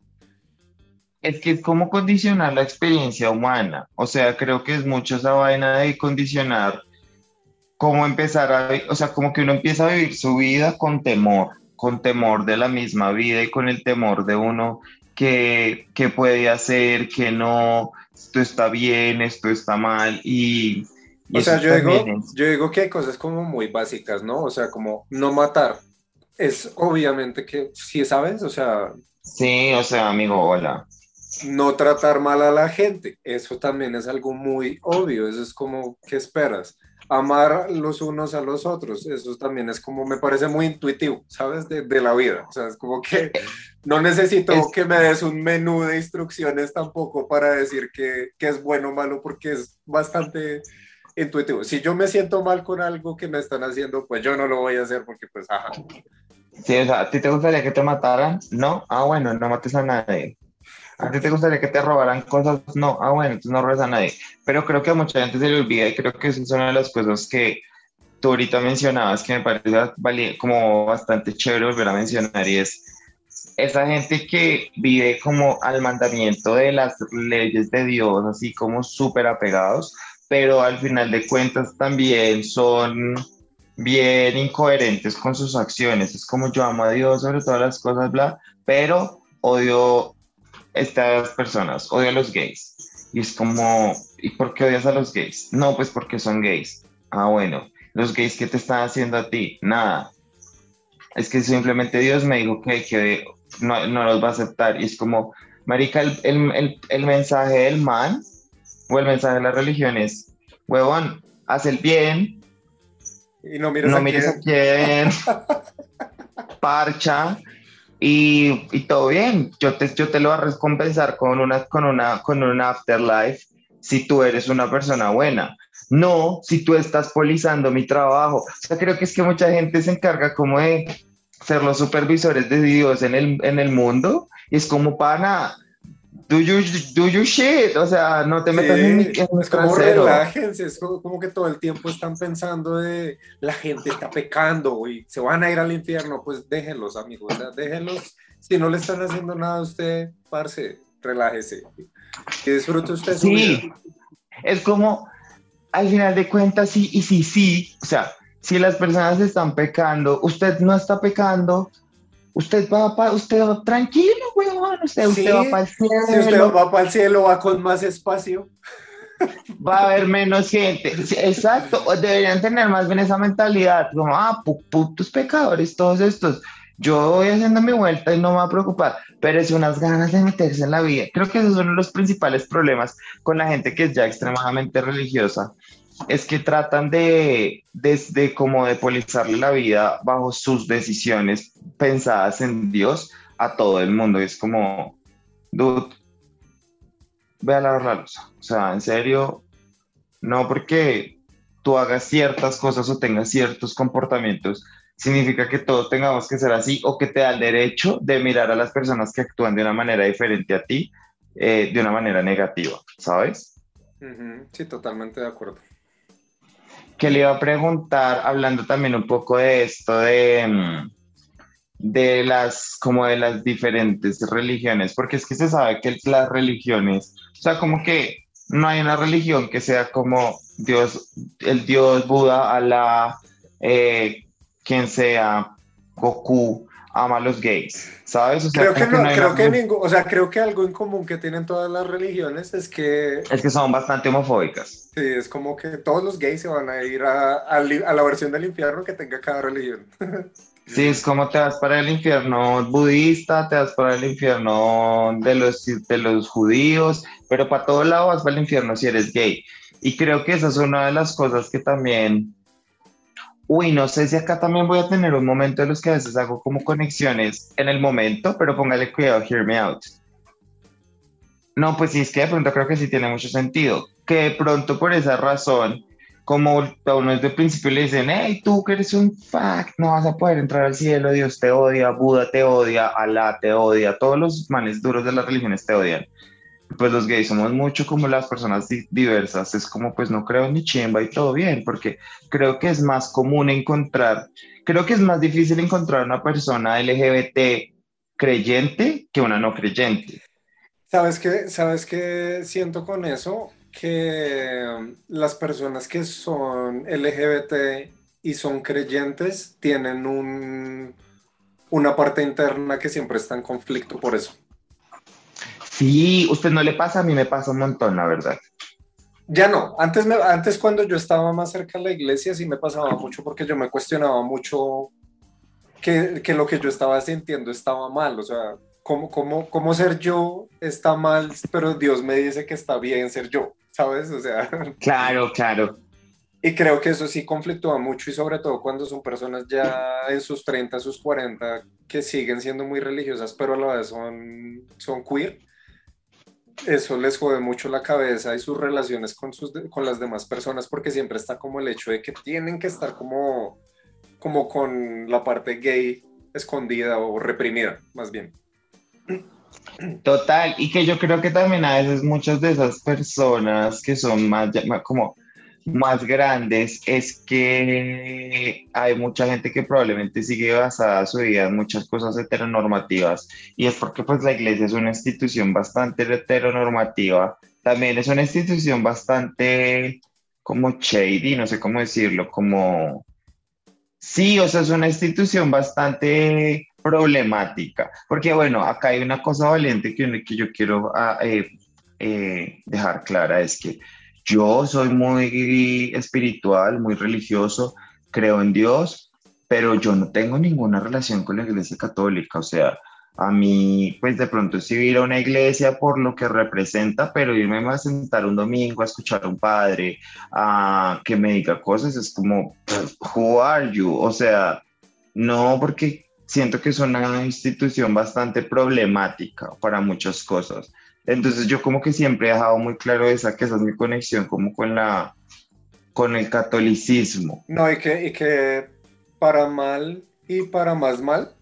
Es que es como condicionar la experiencia humana, o sea, creo que es mucho esa vaina de condicionar cómo empezar a, o sea, como que uno empieza a vivir su vida con temor, con temor de la misma vida y con el temor de uno que, que puede hacer, que no, esto está bien, esto está mal y... o sea, yo digo, yo digo que hay cosas como muy básicas, ¿no? O sea, como no matar. Es obviamente que, si sabes, o sea... Sí, o sea, amigo, hola no tratar mal a la gente. Eso también es algo muy obvio. Eso es como, ¿qué esperas? Amar los unos a los otros. Eso también es como, me parece muy intuitivo, ¿sabes? De, de la vida. O sea, es como que no necesito que me des un menú de instrucciones tampoco para decir que, que es bueno o malo, porque es bastante intuitivo. Si yo me siento mal con algo que me están haciendo, pues yo no lo voy a hacer porque pues, ajá. Sí, o sea, ¿a ti te gustaría que te mataran? No, ah, bueno, no mates a nadie. ¿A ti te gustaría que te robaran cosas? No, ah, bueno, entonces no robes a nadie. Pero creo que a mucha gente se le olvida y creo que esa es una de las cosas que tú ahorita mencionabas que me parece como bastante chévere volver a mencionar y es esa gente que vive como al mandamiento de las leyes de Dios, así como súper apegados, pero al final de cuentas también son bien incoherentes con sus acciones. Es como yo amo a Dios sobre todas las cosas, bla, pero odio estas personas, odio a los gays. Y es como, ¿y por qué odias a los gays? No, pues porque son gays. Ah, bueno, los gays, ¿qué te están haciendo a ti? Nada. Es que simplemente Dios me dijo que, que no, no los va a aceptar. Y es como, Marica, el, el, el, mensaje del man o el mensaje de la religión es, huevón, haz el bien. Y no mires, no mires a quién. parcha y, y, todo bien, yo te, yo te lo voy a recompensar con una, con, una, con un afterlife si tú eres una persona buena. No, si tú estás polizando mi trabajo. O sea, creo que es que mucha gente se encarga como de ser los supervisores de Dios en el, en el mundo y es como para do you, do you shit, o sea, no te metas en, mi, en Es como relájense, es como, que todo el tiempo están pensando de la gente está pecando y se van a ir al infierno, pues déjenlos, amigos, déjenlos. Si no le están haciendo nada a usted, parce, relájese. Que disfrute usted su sí. vida. Es como, al final de cuentas, sí y sí, sí, o sea, si las personas están pecando, usted no está pecando, Usted va, para, usted va tranquilo, weón. Usted, usted va para el cielo. Si usted va para el cielo, va con más espacio. Va a haber menos gente. exacto. Deberían tener más bien esa mentalidad. Como, ah, putos pecadores, todos estos. Yo voy haciendo mi vuelta y no me va a preocupar. Pero es unas ganas de meterse en la vida. Creo que esos son los principales problemas con la gente que es ya extremadamente religiosa es que tratan de, desde como de polizarle la vida bajo sus decisiones pensadas en Dios a todo el mundo. Es como, dude, ve a lavar la luz. O sea, en serio, no porque tú hagas ciertas cosas o tengas ciertos comportamientos, significa que todos tengamos que ser así o que te da el derecho de mirar a las personas que actúan de una manera diferente a ti, eh, de una manera negativa, ¿sabes? Sí, totalmente de acuerdo que le iba a preguntar, hablando también un poco de esto de, mm, de las, como de las diferentes religiones, porque es que se sabe que las religiones, o sea, como que no hay una religión que sea como Dios, el Dios Buda, Allah, eh, quien sea, Goku, ama a los gays, ¿sabes? O sea, creo que no, creo que ningún, o sea, creo que algo en común que tienen todas las religiones es que... Es que son bastante homofóbicas. Sí, es como que todos los gays se van a ir a, a, la versión del infierno que tenga cada religión. Sí, es como te vas para el infierno budista, te vas para el infierno de los, de los judíos, pero para todo lado vas para el infierno si eres gay. Y creo que esa es una de las cosas que también Uy, no sé si acá también voy a tener un momento en los que a veces hago como conexiones en el momento, pero póngale cuidado, hear me out. No, pues sí, es que de pronto creo que sí tiene mucho sentido. Que de pronto por esa razón, como a uno desde el principio le dicen, hey, tú que eres un fact, no vas a poder entrar al cielo, Dios te odia, Buda te odia, Alá te odia, todos los manes duros de las religiones te odian pues los gays somos mucho como las personas diversas, es como pues no creo ni chimba y todo bien, porque creo que es más común encontrar, creo que es más difícil encontrar una persona LGBT creyente que una no creyente. ¿Sabes qué? ¿Sabes qué siento con eso? Que um, las personas que son LGBT y son creyentes tienen un, una parte interna que siempre está en conflicto por eso. Sí, usted no le pasa, a mí me pasa un montón, la verdad. Ya no, antes, me, antes cuando yo estaba más cerca de la iglesia sí me pasaba mucho porque yo me cuestionaba mucho que, que lo que yo estaba sintiendo estaba mal, o sea, ¿cómo, cómo, cómo ser yo está mal, pero Dios me dice que está bien ser yo, ¿sabes? O sea... Claro, claro. Y creo que eso sí conflictúa mucho y sobre todo cuando son personas ya en sus 30, sus 40 que siguen siendo muy religiosas, pero a la vez son, son queer eso les jode mucho la cabeza y sus relaciones con, sus, con las demás personas porque siempre está como el hecho de que tienen que estar como, como con la parte gay escondida o reprimida, más bien. Total, y que yo creo que también a veces muchas de esas personas que son más como más grandes es que hay mucha gente que probablemente sigue basada su vida en muchas cosas heteronormativas. Y es porque pues la iglesia es una institución bastante heteronormativa, también es una institución bastante como shady, no sé cómo decirlo, como... Sí, o sea, es una institución bastante problemática, porque bueno, acá hay una cosa valiente que, que yo quiero ah, eh, eh, dejar clara, es que yo soy muy espiritual, muy religioso, creo en Dios, pero yo no tengo ninguna relación con la iglesia católica. O sea, a mí, pues de pronto sí ir a una iglesia por lo que representa, pero irme a sentar un domingo a escuchar a un padre, a que me diga cosas, es como, who are you? O sea, no, porque siento que es una institución bastante problemática para muchas cosas. Entonces yo como que siempre he dejado muy claro esa, que esa es mi conexión como con la con el catolicismo. No, y que, y que para mal y para más mal,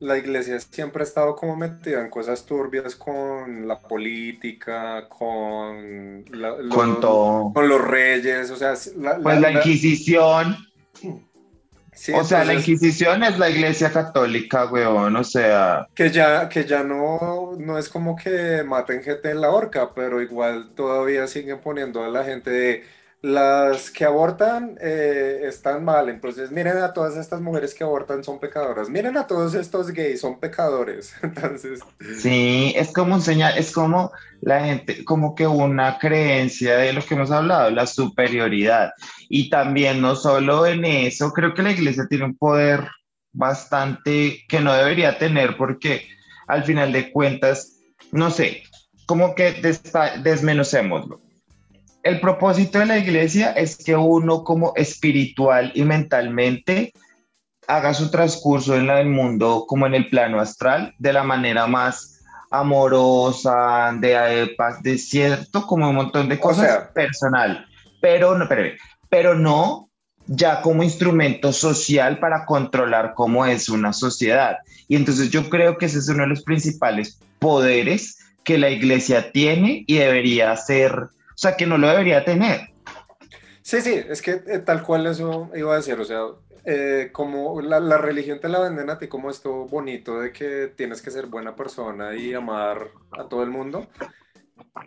la iglesia siempre ha estado como metida en cosas turbias con la política, con, con, los, con los reyes, o sea... La, pues la, Inquisición o sea, la Inquisición es la iglesia católica, weón, o sea... Que ya, que ya no, no es como que maten gente en la horca, pero igual todavía siguen poniendo a la gente de las que abortan eh, están mal, entonces miren a todas estas mujeres que abortan son pecadoras, miren a todos estos gays son pecadores, entonces... Sí, es como un señal, es como la gente, como que una creencia de lo que hemos hablado, la superioridad, y también no solo en eso, creo que la iglesia tiene un poder bastante que no debería tener porque al final de cuentas, no sé, como que desmenocémoslo el propósito de la iglesia es que uno como espiritual y mentalmente haga su transcurso en el mundo como en el plano astral de la manera más amorosa, de paz, de cierto, como un montón de cosas personal, pero no, pero, pero no ya como instrumento social para controlar cómo es una sociedad. Y entonces yo creo que ese es uno de los principales poderes que la iglesia tiene y debería ser o sea, que no lo debería tener. Sí, sí, es que eh, tal cual eso iba a decir, o sea, eh, como la, religión te la venden a ti como esto bonito de que tienes que ser buena persona y amar a todo el mundo,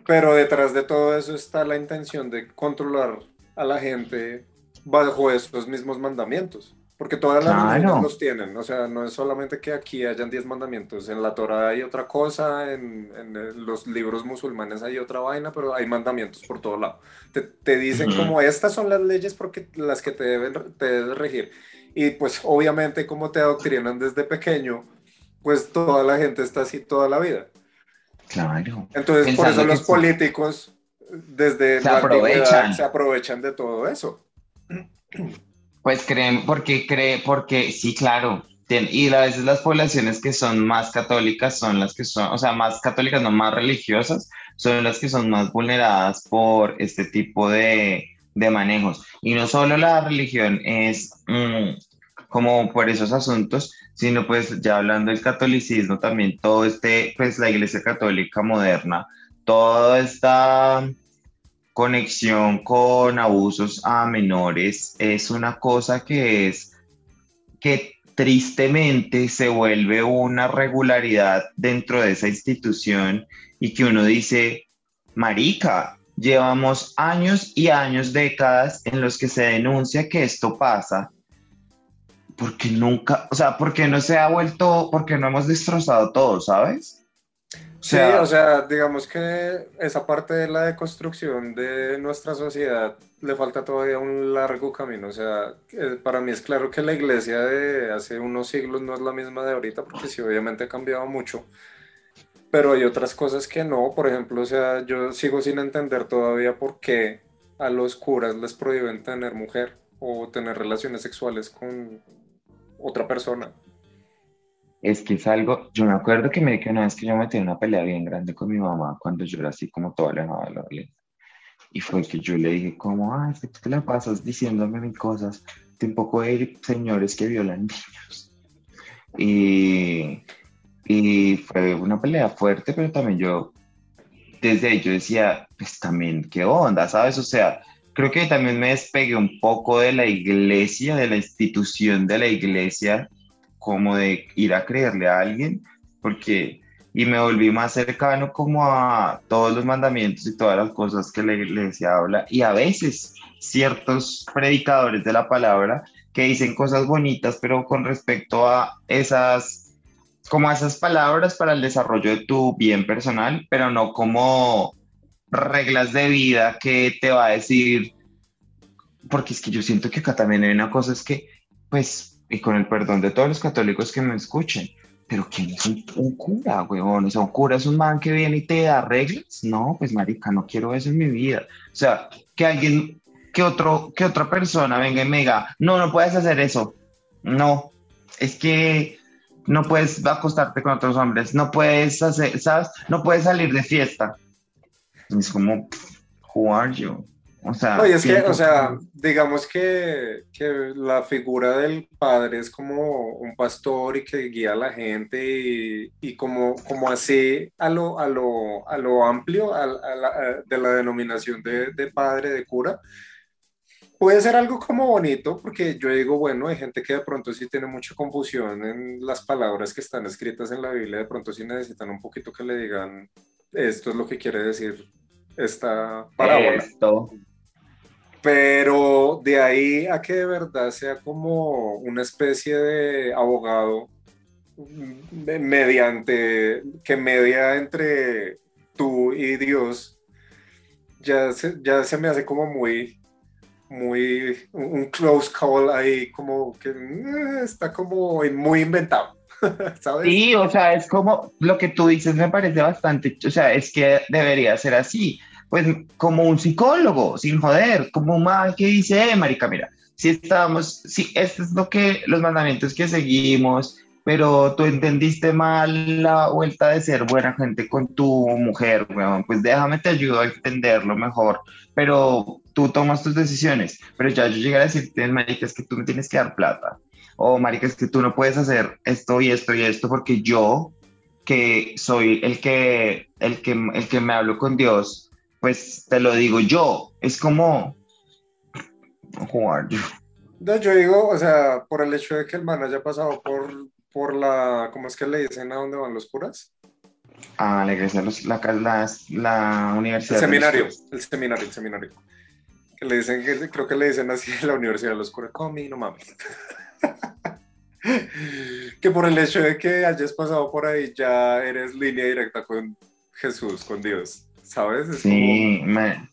pero detrás de todo eso está la intención de controlar a la gente bajo esos mismos mandamientos. Porque todas las Claro. los tienen, o sea, no es solamente que aquí hayan 10 mandamientos, en la Torah hay otra cosa, en, en, eh, los libros musulmanes hay otra vaina, pero hay mandamientos por todo lado. Te, te dicen Ujú. como estas son las leyes porque las que te deben te debes regir. Y pues obviamente como te adoctrinan desde pequeño, pues toda la gente está así toda la vida. Claro. Entonces, por Pensando eso que los políticos desde Se la aprovechan. se aprovechan de todo eso. Pues creen, porque cree, porque sí, claro. Y a veces las poblaciones que son más católicas son las que son, o sea, más católicas, no más religiosas, son las que son más vulneradas por este tipo de, de manejos. Y no solo la religión es mm, como por esos asuntos, sino pues ya hablando del catolicismo también, todo este, pues la iglesia católica moderna, toda esta conexión con abusos a menores es una cosa que es que tristemente se vuelve una regularidad dentro de esa institución y que uno dice, marica, llevamos años y años, décadas en los que se denuncia que esto pasa, porque nunca, o sea, porque no se ha vuelto, porque no hemos destrozado todo, ¿sabes? Sí, sea, o sea, digamos que esa parte de la deconstrucción de nuestra sociedad le falta todavía un largo camino. O sea, eh, para mí es claro que la iglesia de hace unos siglos no es la misma de ahorita, porque sí, obviamente ha cambiado mucho. Pero hay otras cosas que no. Por ejemplo, o sea, yo sigo sin entender todavía por qué a los curas les prohíben tener mujer o tener relaciones sexuales con otra persona. Es que es algo, yo me acuerdo que me di que una vez que yo metí en una pelea bien grande con mi mamá cuando yo era así como alejado de la iglesia. Y fue que yo le dije como, ah, es que tú te la pasas diciéndome mil cosas, de un poco de señores que violan niños. Y, y fue una pelea fuerte, pero también yo, desde ahí yo decía, pues también, ¿qué onda? ¿Sabes? O sea, creo que también me despegué un poco de la iglesia, de la institución de la iglesia como de ir a creerle a alguien, porque, y me volví más cercano como a todos los mandamientos y todas las cosas que la iglesia habla, y a veces ciertos predicadores de la palabra que dicen cosas bonitas, pero con respecto a esas, como a esas palabras para el desarrollo de tu bien personal, pero no como reglas de vida que te va a decir, porque es que yo siento que acá también hay una cosa, es que, pues, y con el perdón de todos los católicos que me escuchen, pero ¿quién es un, un cura, huevón? O sea, un cura es un man que viene y te da reglas. No, pues marica, no quiero eso en mi vida. O sea, que alguien, que otro, que otra persona venga y me diga, no, no puedes hacer eso. No, es que no puedes acostarte con otros hombres, no puedes hacer, ¿sabes? No puedes salir de fiesta. Es como, who are you? O sea, No, y es que, o sea, digamos que, que la figura del padre es como un pastor y que guía a la gente y, y como, como así a lo, a lo, a lo amplio a, a la, de la denominación de, de padre, de cura, puede ser algo como bonito porque yo digo, bueno, hay gente que de pronto sí tiene mucha confusión en las palabras que están escritas en la Biblia, de pronto sí necesitan un poquito que le digan, esto es lo que quiere decir esta parábola. esto. Pero de ahí a que de verdad sea como una especie de abogado mm, mediante que media entre tú y Dios, ya se, ya se me hace como muy, muy, un close call ahí, como que mm, está como muy inventado, ¿sabes? Sí, o sea, es como lo que tú dices me parece bastante, o sea, es que debería ser así, pues como un psicólogo, sin joder, como un man que dice, eh, marica, mira, si estamos, si esto es lo que, los mandamientos que seguimos, pero tú entendiste mal la vuelta de ser buena gente con tu mujer, weón, pues déjame te ayudo a entenderlo mejor, pero tú tomas tus decisiones, pero ya yo llegué a decirte, marica, es que tú me tienes que dar plata, o marica, es que tú no puedes hacer esto y esto y esto porque yo, que soy el que, el que, el que me hablo con Dios, pues te lo digo yo. Es como, are you? No, yo digo, o sea, por el hecho de que el man haya pasado por, por la, ¿cómo es que le dicen a dónde van los curas? Ah, la iglesia, los- la, la, la El universidad. los seminario, el seminario, el seminario. Que le dicen, que creo que le dicen así la universidad de los curas, comi, no mames. que por el hecho de que hayas pasado por ahí ya eres línea directa con Jesús, con Dios, ¿sabes? Es sí, me...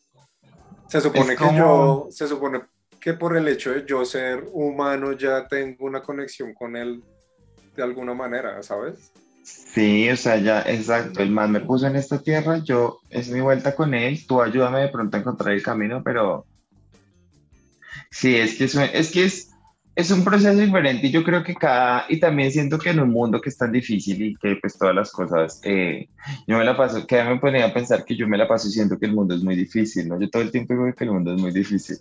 Se supone que yo, se supone que por el hecho de yo ser humano ya tengo una conexión con él de alguna manera, ¿sabes? Sí, o sea, ya, exacto, el man me puso en esta tierra, yo, es mi vuelta con él, tú ayúdame de pronto a encontrar el camino, pero sí, es que, es, que es, es un proceso diferente y yo creo que cada, y también siento que en un mundo que es tan difícil y que pues todas las cosas, eh, yo me la paso, que me ponía a pensar que yo me la paso y siento que el mundo es muy difícil, ¿no? Yo todo el tiempo digo que el mundo es muy difícil.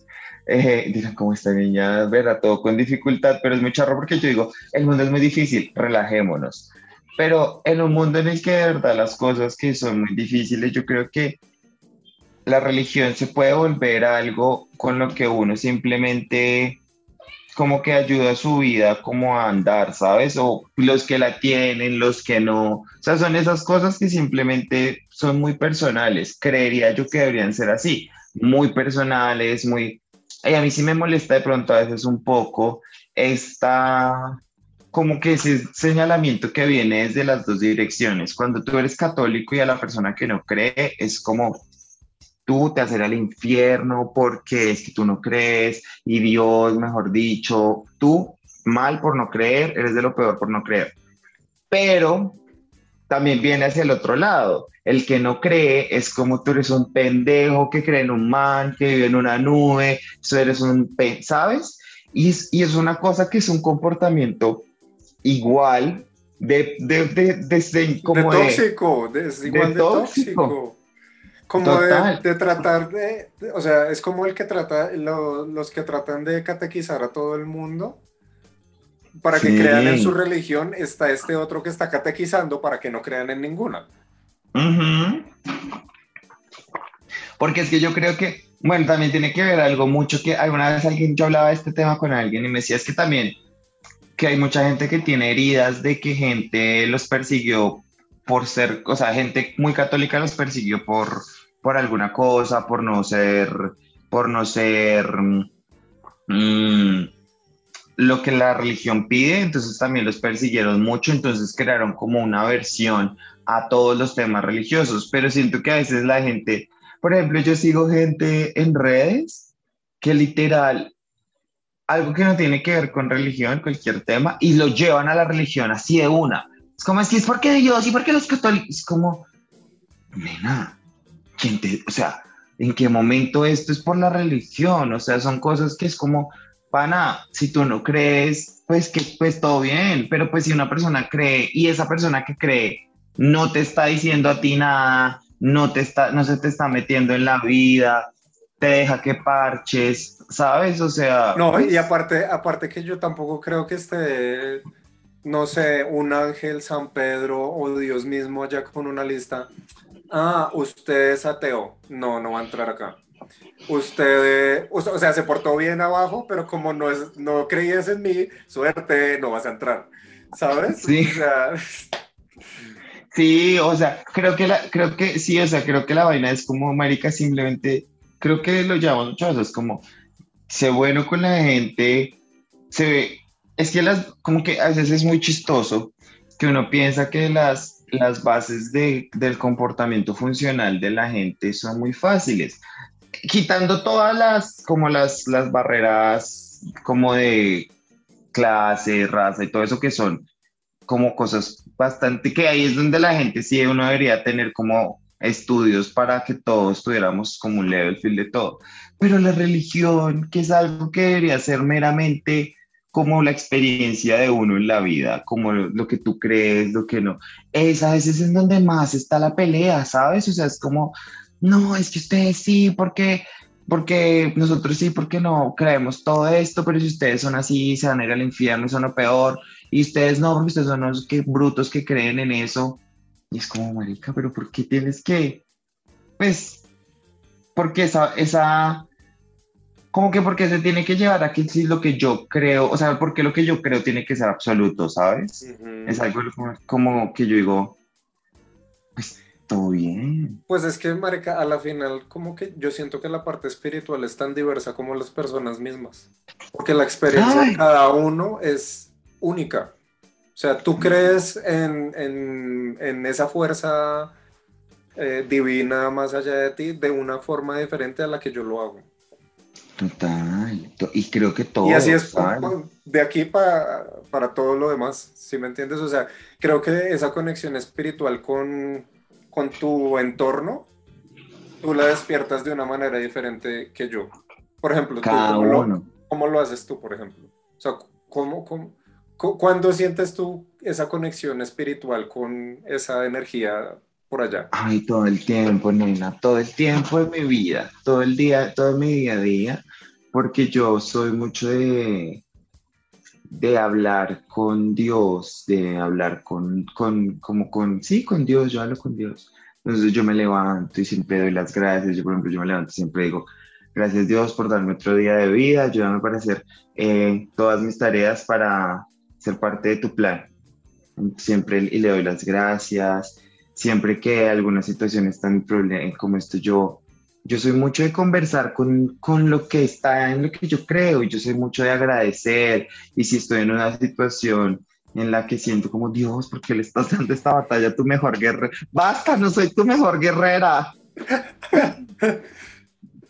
Eh, dirán, como esta niña, verá todo con dificultad, pero es muy charro porque yo digo, el mundo es muy difícil, relajémonos. Pero en un mundo en el que de verdad las cosas que son muy difíciles, yo creo que la religión se puede volver algo con lo que uno simplemente como que ayuda a su vida como a andar, ¿sabes? O los que la tienen, los que no. O sea, son esas cosas que simplemente son muy personales. Creería yo que deberían ser así, muy personales, muy... Y a mí sí me molesta de pronto a veces un poco esta como que ese señalamiento que viene desde las dos direcciones. Cuando tú eres católico y a la persona que no cree, es como tú te hacer al infierno porque es que tú no crees y Dios, mejor dicho, tú mal por no creer, eres de lo peor por no creer. Pero también viene hacia el otro lado. El que no cree es como tú eres un pendejo que cree en un man, que vive en una nube, tú eres un, ¿sabes? Y y es una cosa que es un comportamiento igual de, de, de, como tóxico, de, igual de, tóxico. Como de, tratar de, o sea, es como el que trata, los que tratan de catequizar a todo el mundo para que crean en su religión, está este otro que está catequizando para que no crean en ninguna. Porque es que yo creo que, bueno, también tiene que ver algo mucho que alguna vez alguien, yo hablaba de este tema con alguien y me decía, es que también que hay mucha gente que tiene heridas de que gente los persiguió por ser, o sea, gente muy católica los persiguió por, por alguna cosa, por no ser, por no ser mm, lo que la religión pide, entonces también los persiguieron mucho, entonces crearon como una versión a todos los temas religiosos, pero siento que a veces la gente, por ejemplo, yo sigo gente en redes que literal algo que no tiene que ver con religión, cualquier tema, y lo llevan a la religión así de una. Es como, es que es porque Dios y porque los católicos, es como, nena, ¿quién te, o sea, en qué momento esto es por la religión? O sea, son cosas que es como, pana, si tú no crees, pues que pues todo bien, pero pues si una persona cree y esa persona que cree no te está diciendo a ti nada, no te está, no se te está metiendo en la vida, te deja que parches, ¿sabes? O sea... No, y pues aparte, aparte que yo tampoco creo que esté, no sé, un ángel, San Pedro o Dios mismo allá con una lista. Ah, usted es ateo. No, no va a entrar acá. Usted, o sea, se portó bien abajo, pero como no, es, no creías en mí, suerte, no vas a entrar. ¿Sabes? Sí. O sea... Sí, o sea, creo que la, creo que sí, o sea, creo que la vaina es como, marica, simplemente, creo que lo llamamos muchas veces como, sé bueno con la gente, se ve, es que las, como que a veces es muy chistoso que uno piensa que las, las bases de, del comportamiento funcional de la gente son muy fáciles, quitando todas las, como las, las barreras como de clase, raza y todo eso que son como cosas bastante, que ahí es donde la gente sí uno debería tener como estudios para que todos tuviéramos como un level field de todo. Pero la religión, que es algo que debería ser meramente como la experiencia de uno en la vida, como lo, que tú crees, lo que no, es a veces en donde más está la pelea, ¿sabes? O sea, es como, no, es que ustedes sí, porque porque nosotros sí, porque no creemos todo esto, pero si ustedes son así, se van a ir al infierno, son lo peor, y ustedes no, porque ustedes son los que, brutos que creen en eso. Y es como, marica, pero ¿por qué tienes que, pues, porque esa, esa, como que porque se tiene que llevar aquí lo que yo creo, o sea, porque lo que yo creo tiene que ser absoluto, ¿sabes? Es algo como, que yo digo, pues, todo bien. Pues es que, marica, a la final, como que yo siento que la parte espiritual es tan diversa como las personas mismas. Porque la experiencia de cada uno es única. O sea, tú crees en, en, en esa fuerza eh, divina más allá de ti de una forma diferente a la que yo lo hago. Total. Y creo que todo. Y así es de aquí para, para todo lo demás, ¿sí me entiendes? O sea, creo que esa conexión espiritual con, con tu entorno, tú la despiertas de una manera diferente que yo. Por ejemplo, ¿cómo, lo, ¿cómo, lo, haces tú, por ejemplo? O sea, ¿cómo, cómo, ¿cuándo sientes tú esa conexión espiritual con esa energía por allá? Ay, todo el tiempo, nena, todo el tiempo de mi vida, todo el día, todo mi día a día, porque yo soy mucho de, de hablar con Dios, de hablar con, con, como con, sí, con Dios, yo hablo con Dios. Entonces yo me levanto y siempre doy las gracias. Yo, por ejemplo, yo me levanto y siempre digo, gracias Dios por darme otro día de vida, ayúdame para hacer eh, todas mis tareas para ser parte de tu plan. Siempre y le doy las gracias siempre que alguna está en problema, como esto, yo, yo soy mucho de conversar con, con lo que está en lo que yo creo, y yo soy mucho de agradecer, y si estoy en una situación en la que siento como, Dios, ¿por qué le estás dando esta batalla tu mejor guerrera? Basta, no soy tu mejor guerrera.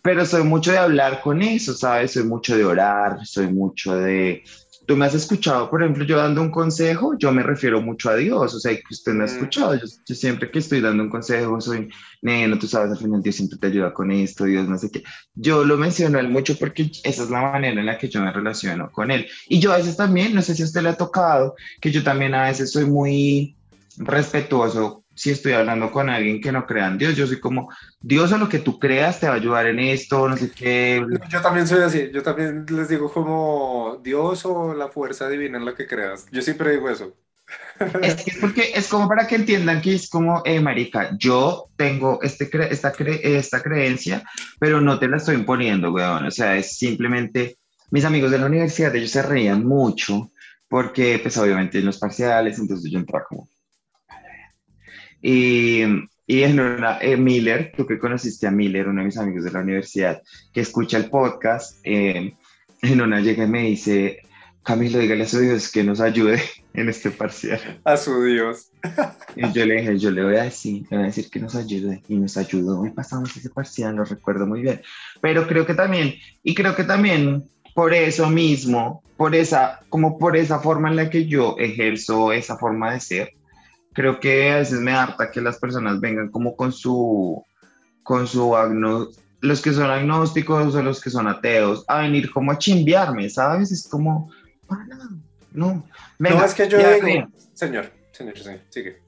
Pero soy mucho de hablar con eso, ¿sabes? Soy mucho de orar, soy mucho de, tú me has escuchado, por ejemplo, yo dando un consejo, yo me refiero mucho a Dios, o sea, que usted me ha mm. escuchado, yo, siempre que estoy dando un consejo soy, no, tú sabes, al final Dios siempre te ayuda con esto, Dios no sé qué. Yo lo menciono él mucho porque esa es la manera en la que yo me relaciono con él. Y yo a veces también, no sé si a usted le ha tocado, que yo también a veces soy muy respetuoso si estoy hablando con alguien que no crea en Dios. Yo soy como, Dios a lo que tú creas te va a ayudar en esto, no sé qué. Yo también soy así, yo también les digo como Dios o la fuerza divina en la que creas. Yo siempre digo eso. Es que porque es como para que entiendan que es como, eh, marica, yo tengo este esta, esta creencia, pero no te la estoy imponiendo, weón. O sea, es simplemente, mis amigos de la universidad, ellos se reían mucho porque, pues obviamente en los parciales, entonces yo entraba como, y, y en una, eh, Miller, tú que conociste a Miller, uno de mis amigos de la universidad, que escucha el podcast, eh, en una llega y me dice, Camilo, dígale a su Dios que nos ayude en este parcial. A su Dios. Y yo le dije, yo le voy a decir, le voy a decir que nos ayude. Y nos ayudó y pasamos ese parcial, lo recuerdo muy bien. Pero creo que también, y creo que también por eso mismo, por esa, como por esa forma en la que yo ejerzo esa forma de ser, creo que a veces me harta que las personas vengan como con su, con su los que son agnósticos o los que son ateos, a venir como a chimbiarme, ¿sabes? Es como, no. no, es que yo digo, señor, señor, señor, sigue.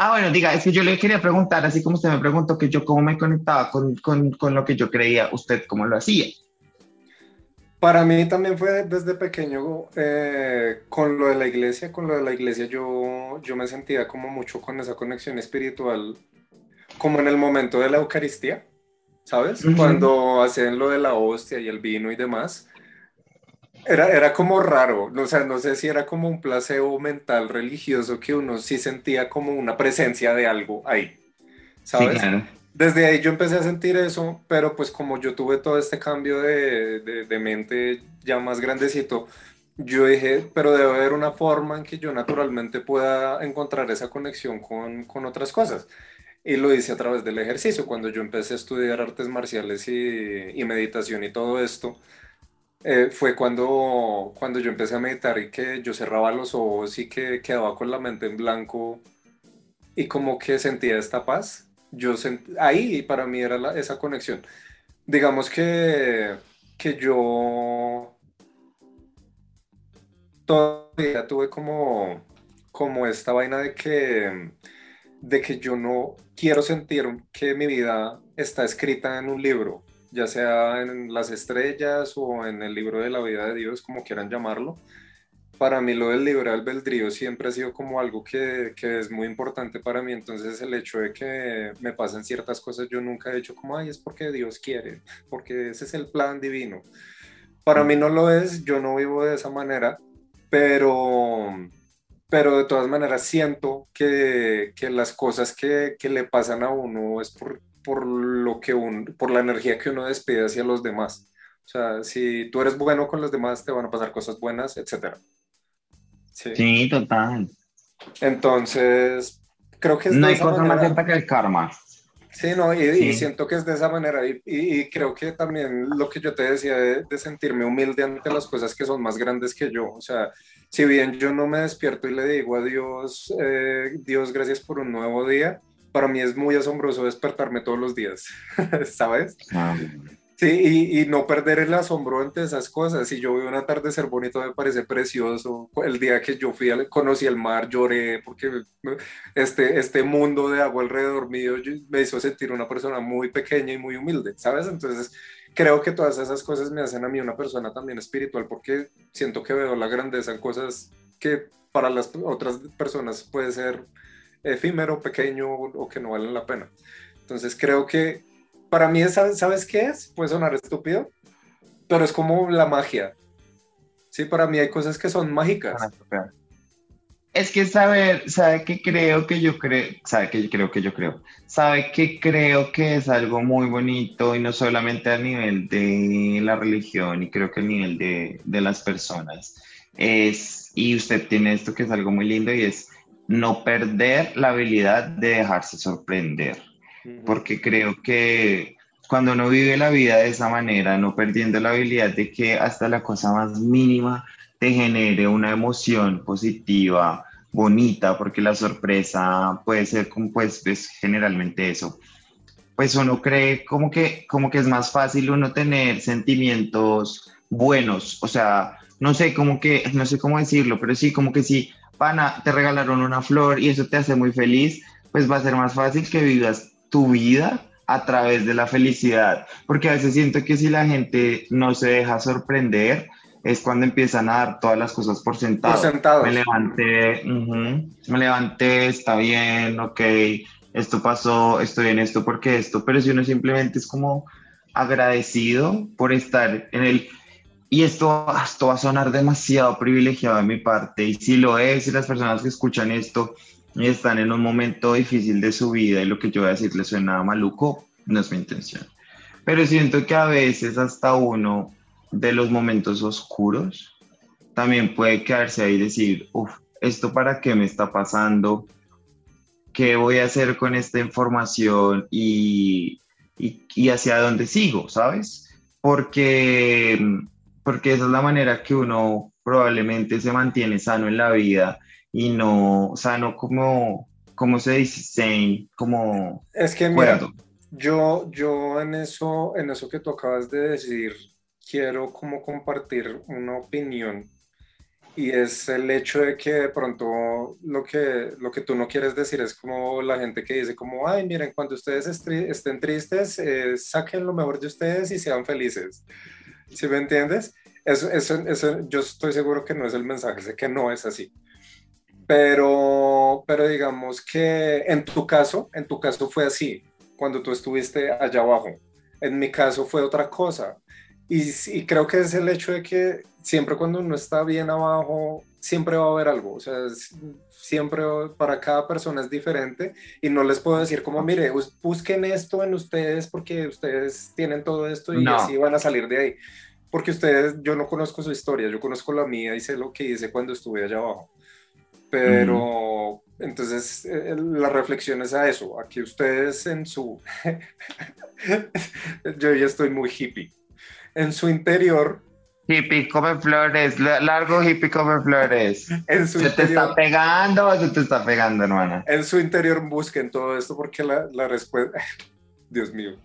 Ah, bueno, diga, es que yo le quería preguntar, así como usted me preguntó que yo cómo me conectaba con, con, con lo que yo creía, usted cómo lo hacía. Para mí también fue desde pequeño eh, con lo de la iglesia, con lo de la iglesia yo, yo me sentía como mucho con esa conexión espiritual, como en el momento de la Eucaristía, ¿sabes? Cuando hacen lo de la hostia y el vino y demás. Era, era como raro, o sea, no sé si era como un placebo mental religioso que uno sí sentía como una presencia de algo ahí, ¿sabes? Desde ahí yo empecé a sentir eso, pero pues como yo tuve todo este cambio de, de, mente ya más grandecito, yo dije, pero debe haber una forma en que yo naturalmente pueda encontrar esa conexión con, con otras cosas. Y lo hice a través del ejercicio. Cuando yo empecé a estudiar artes marciales y, y meditación y todo esto, eh, fue cuando, cuando yo empecé a meditar y que yo cerraba los ojos y que quedaba con la mente en blanco y como que sentía esta paz yo ahí para mí era esa conexión. Digamos que, que yo todavía tuve como, como esta vaina de que, de que yo no quiero sentir que mi vida está escrita en un libro, ya sea en las estrellas o en el libro de la vida de Dios, como quieran llamarlo para mí lo del libre albedrío siempre ha sido como algo que, que, es muy importante para mí, entonces el hecho de que me pasen ciertas cosas yo nunca he dicho como, ay, es porque Dios quiere, porque ese es el plan divino. Para mí no lo es, yo no vivo de esa manera, pero, pero de todas maneras siento que, que las cosas que, que, le pasan a uno es por, por, lo que un, por la energía que uno despide hacia los demás. O sea, si tú eres bueno con los demás, te van a pasar cosas buenas, etc. Sí, sí total. Entonces, creo que es No hay cosa más alta que el karma. Sí, no, y, siento que es de esa manera. Y, y, creo que también lo que yo te decía de, de, sentirme humilde ante las cosas que son más grandes que yo. O sea, si bien yo no me despierto y le digo a Dios, eh, Dios, gracias por un nuevo día, para mí es muy asombroso despertarme todos los días, ¿sabes? Ah, sí, y, no perder el asombro ante esas cosas. Si yo veo un atardecer bonito, me parece precioso. El día que yo fui, conocí el mar, lloré, porque este, este mundo de agua alrededor mío me hizo sentir una persona muy pequeña y muy humilde, ¿sabes? Entonces, creo que todas esas cosas me hacen a mí una persona también espiritual porque siento que veo la grandeza en cosas que para las otras personas puede ser efímero, pequeño o que no valen la pena. Entonces creo que para mí, ¿sabes qué es? Puede sonar estúpido, pero es como la magia. Sí, para mí hay cosas que son mágicas. Es que saber, sabe que creo que yo creo, sabe que creo que yo creo, sabe que creo que es algo muy bonito y no solamente a nivel de la religión y creo que a nivel de, de las personas. Es, y usted tiene esto que es algo muy lindo y es no perder la habilidad de dejarse sorprender, porque creo que cuando uno vive la vida de esa manera, no perdiendo la habilidad de que hasta la cosa más mínima te genere una emoción positiva, bonita, porque la sorpresa puede ser pues, pues generalmente eso. Pues uno cree como que, como que es más fácil uno tener sentimientos buenos, o sea, no sé cómo que, no sé cómo decirlo, pero sí como que si pana, te regalaron una flor y eso te hace muy feliz, pues va a ser más fácil que vivas tu vida a través de la felicidad, porque a veces siento que si la gente no se deja sorprender, es cuando empiezan a dar todas las cosas por sentado. Me levanté, me levanté, está bien, ok, esto pasó, estoy en esto porque esto, pero si uno simplemente es como agradecido por estar en el... Y esto, esto va a sonar demasiado privilegiado de mi parte, y si lo es, y las personas que escuchan esto están en un momento difícil de su vida y lo que yo voy a decir les suena maluco, no es mi intención. Pero siento que a veces hasta uno de los momentos oscuros, también puede quedarse ahí y decir, uff, ¿esto para qué me está pasando? ¿Qué voy a hacer con esta información? Y, y, hacia dónde sigo, ¿sabes? Porque, porque esa es la manera que uno probablemente se mantiene sano en la vida y no sano como, como se dice, como... Es que mira, yo, yo en, eso, en eso que tú acabas de decir, quiero como compartir una opinión y es el hecho de que de pronto lo que, lo que tú no quieres decir es como la gente que dice como, ay, miren, cuando ustedes estén tristes, eh, saquen lo mejor de ustedes y sean felices. ¿Sí me entiendes? Eso, eso, eso, yo estoy seguro que no es el mensaje, sé que no es así. Pero, pero digamos que en tu caso, en tu caso fue así, cuando tú estuviste allá abajo. En mi caso fue otra cosa. Y, creo que es el hecho de que siempre cuando uno está bien abajo, siempre va a haber algo. O sea, siempre para cada persona es diferente y no les puedo decir como, mire, busquen esto en ustedes porque ustedes tienen todo esto y así van a salir de ahí. Porque ustedes, yo no conozco su historia, yo conozco la mía y sé lo que hice cuando estuve allá abajo. Pero entonces eh, la reflexión es a eso, a que ustedes en su... yo ya estoy muy hippie en su interior. Hippie, come flores, largo hippie, come flores. En su ¿Se te está pegando o se te está pegando, hermana? En su interior busquen todo esto porque la, la respuesta, Dios mío,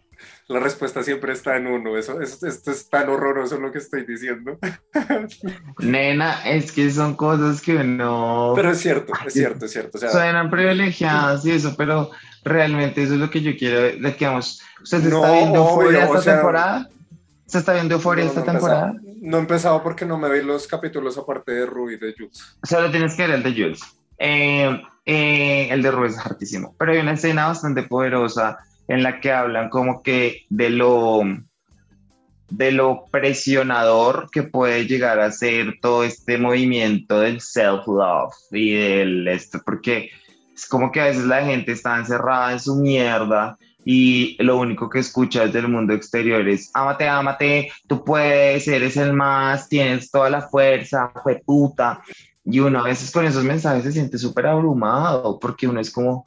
la respuesta siempre está en uno. Eso, esto es tan horroroso lo que estoy diciendo. Nena, es que son cosas que no. Pero es cierto, es cierto, es cierto. suenan privilegiadas y eso, pero realmente eso es lo que yo quiero. De que vamos, ¿usted está viendo fuera esta temporada? ¿Se está viendo Euphoria esta temporada? no he empezado porque no me vi los capítulos aparte de Rui de Jules. Solo tienes que ver el de Jules. Eh, eh, el de Rui es hartísimo. Pero hay una escena bastante poderosa en la que hablan como que de lo de lo presionador que puede llegar a ser todo este movimiento del self-love y del esto, porque es como que a veces la gente está encerrada en su mierda y lo único que escucha desde el mundo exterior es ámate, ámate, tú puedes, eres el más, tienes toda la fuerza, fue puta. Y uno a veces con esos mensajes se siente súper abrumado porque uno es como,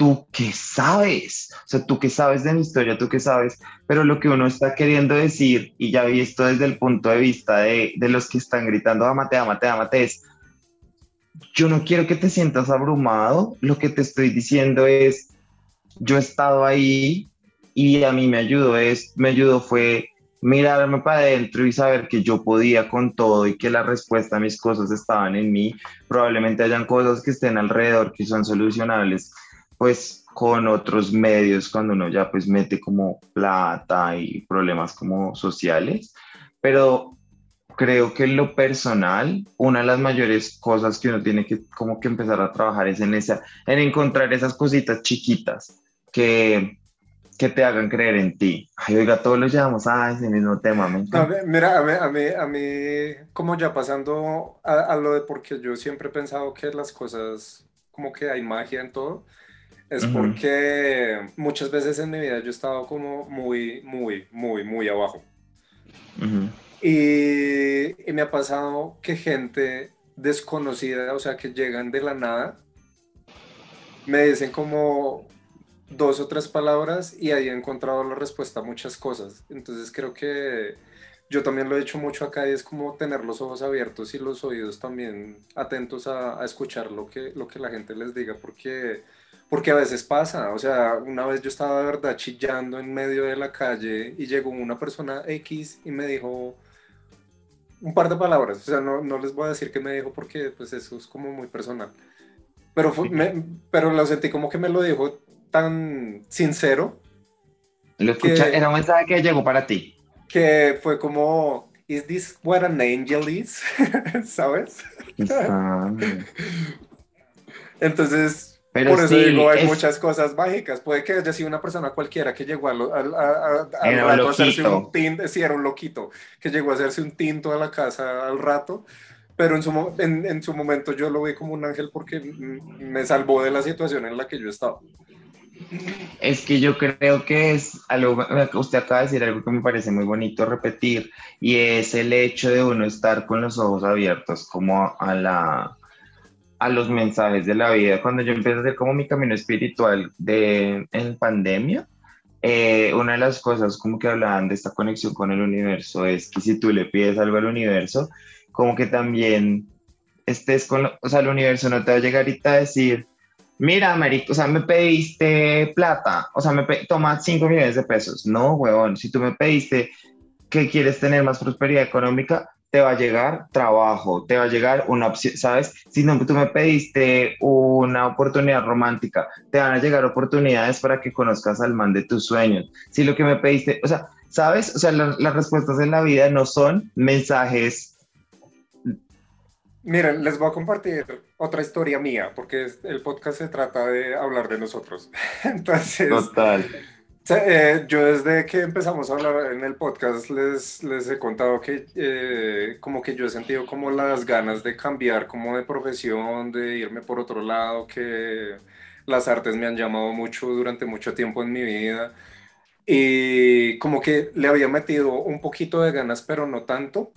tú qué sabes, o sea, tú qué sabes de mi historia, tú qué sabes, pero lo que uno está queriendo decir, y ya vi esto desde el punto de vista de, de los que están gritando, ámate, ámate, ámate, es, yo no quiero que te sientas abrumado, lo que te estoy diciendo es, yo he estado ahí y a mí me ayudó, es, me ayudó fue mirarme para adentro y saber que yo podía con todo y que la respuesta a mis cosas estaban en mí. Probablemente hayan cosas que estén alrededor que son solucionables, pues con otros medios cuando uno ya pues mete como plata y problemas como sociales, pero creo que lo personal, una de las mayores cosas que uno tiene que como que empezar a trabajar es en esa, en encontrar esas cositas chiquitas que, que te hagan creer en ti. Ay, oiga, todos los llevamos a ese mismo tema. mira, a mí, a mí, a mí, como ya pasando a, a, lo de porque yo siempre he pensado que las cosas, como que hay magia en todo, es porque muchas veces en mi vida yo he estado como muy, muy, muy, muy abajo. y, y me ha pasado que gente desconocida, o sea, que llegan de la nada, me dicen como, dos o tres palabras y ahí he encontrado la respuesta a muchas cosas. Entonces creo que yo también lo he hecho mucho acá y es como tener los ojos abiertos y los oídos también atentos a, escuchar lo que, lo que la gente les diga, porque, porque a veces pasa. O sea, una vez yo estaba de verdad chillando en medio de la calle y llegó una persona X y me dijo un par de palabras. O sea, no, no les voy a decir qué me dijo porque pues eso es como muy personal. Pero, pero lo sentí como que me lo dijo tan sincero. Lo escucha, era un mensaje que llegó para ti. Que fue como, ¿Is this what an angel is? ¿Sabes? Entonces, por eso digo, hay muchas cosas mágicas. Puede que haya sido una persona cualquiera que llegó a, a, a, hacerse un tinto, sí, era un loquito, que llegó a hacerse un tinto a la casa al rato pero en su, en, en, su momento yo lo vi como un ángel porque me salvó de la situación en la que yo estaba. Es que yo creo que es algo, usted acaba de decir algo que me parece muy bonito repetir, y es el hecho de uno estar con los ojos abiertos como a la a los mensajes de la vida. Cuando yo empecé a hacer como mi camino espiritual de, en pandemia, eh, una de las cosas como que hablaban de esta conexión con el universo es que si tú le pides algo al universo, como que también estés con, o sea, el universo no te va a llegar y te va a decir, mira, marico, o sea, me pediste plata, o sea, me toma 5 millones de pesos. No, huevón, si tú me pediste que quieres tener más prosperidad económica, te va a llegar trabajo, te va a llegar una opción, ¿sabes? Si no, tú me pediste una oportunidad romántica, te van a llegar oportunidades para que conozcas al man de tus sueños. Si lo que me pediste, o sea, ¿sabes? O sea, las respuestas en la vida no son mensajes Miren, les voy a compartir otra historia mía, porque el podcast se trata de hablar de nosotros. Entonces, Total. Eh, yo desde que empezamos a hablar en el podcast les, les he contado que eh, como que yo he sentido como las ganas de cambiar como de profesión, de irme por otro lado, que las artes me han llamado mucho durante mucho tiempo en mi vida y como que le había metido un poquito de ganas, pero no tanto.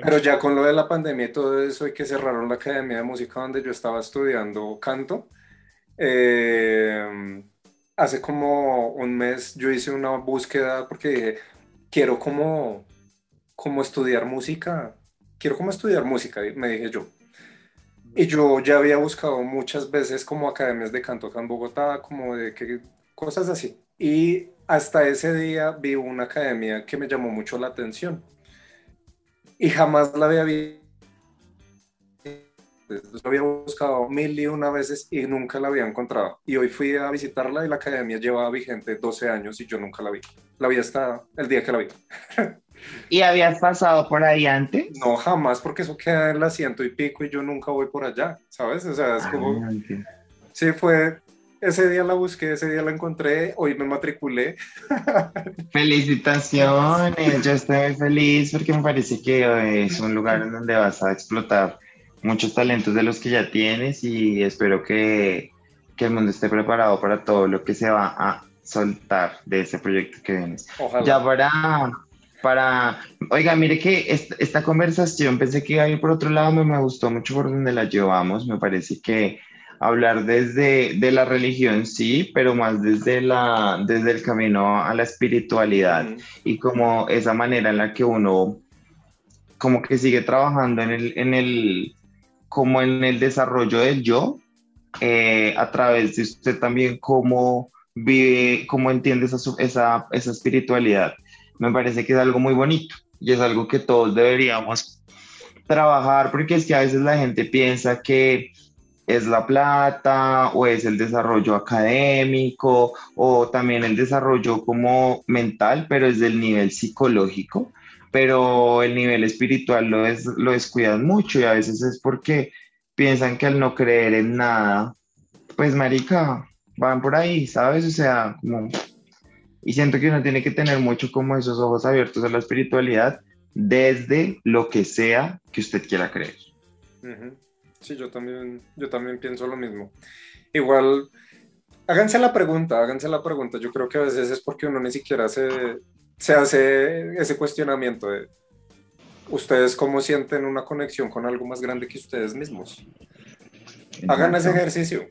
Pero ya con lo de la pandemia y todo eso y que cerraron la Academia de Música donde yo estaba estudiando canto, eh, hace como un mes yo hice una búsqueda porque dije, quiero como, como estudiar música, quiero como estudiar música, me dije yo. Y yo ya había buscado muchas veces como academias de canto acá en Bogotá, como de que cosas así. Y hasta ese día vi una academia que me llamó mucho la atención y jamás la había visto. La había buscado mil y una veces y nunca la había encontrado. Y hoy fui a visitarla y la academia llevaba vigente 12 años y yo nunca la vi. La vi hasta el día que la vi. ¿Y habías pasado por ahí antes? No, jamás, porque eso queda en la ciento y pico y yo nunca voy por allá, ¿sabes? O sea, es como... Ah, sí, fue ese día la busqué, ese día la encontré, hoy me matriculé. Felicitaciones, yo estoy muy feliz porque me parece que es un lugar en donde vas a explotar muchos talentos de los que ya tienes y espero que, que el mundo esté preparado para todo lo que se va a soltar de ese proyecto que vienes. Ojalá. Ya para, para, oiga, mire que esta, esta conversación pensé que iba a ir por otro lado, me, me gustó mucho por donde la llevamos, me parece que hablar desde de la religión sí, pero más desde, la, desde el camino a la espiritualidad y como esa manera en la que uno como que sigue trabajando en el, en el como en el desarrollo del yo, eh, a través de usted también cómo vive, cómo entiende esa, esa, esa espiritualidad. Me parece que es algo muy bonito y es algo que todos deberíamos trabajar porque es que a veces la gente piensa que es la plata o es el desarrollo académico o también el desarrollo como mental, pero es del nivel psicológico, pero el nivel espiritual lo, es, lo descuidan mucho y a veces es porque piensan que al no creer en nada, pues marica, van por ahí, ¿sabes? O sea, como... Y siento que uno tiene que tener mucho como esos ojos abiertos a la espiritualidad desde lo que sea que usted quiera creer. Sí, yo también, yo también pienso lo mismo. Igual, háganse la pregunta, háganse la pregunta. Yo creo que a veces es porque uno ni siquiera se, se hace ese cuestionamiento de ustedes cómo sienten una conexión con algo más grande que ustedes mismos. Hagan ese ejercicio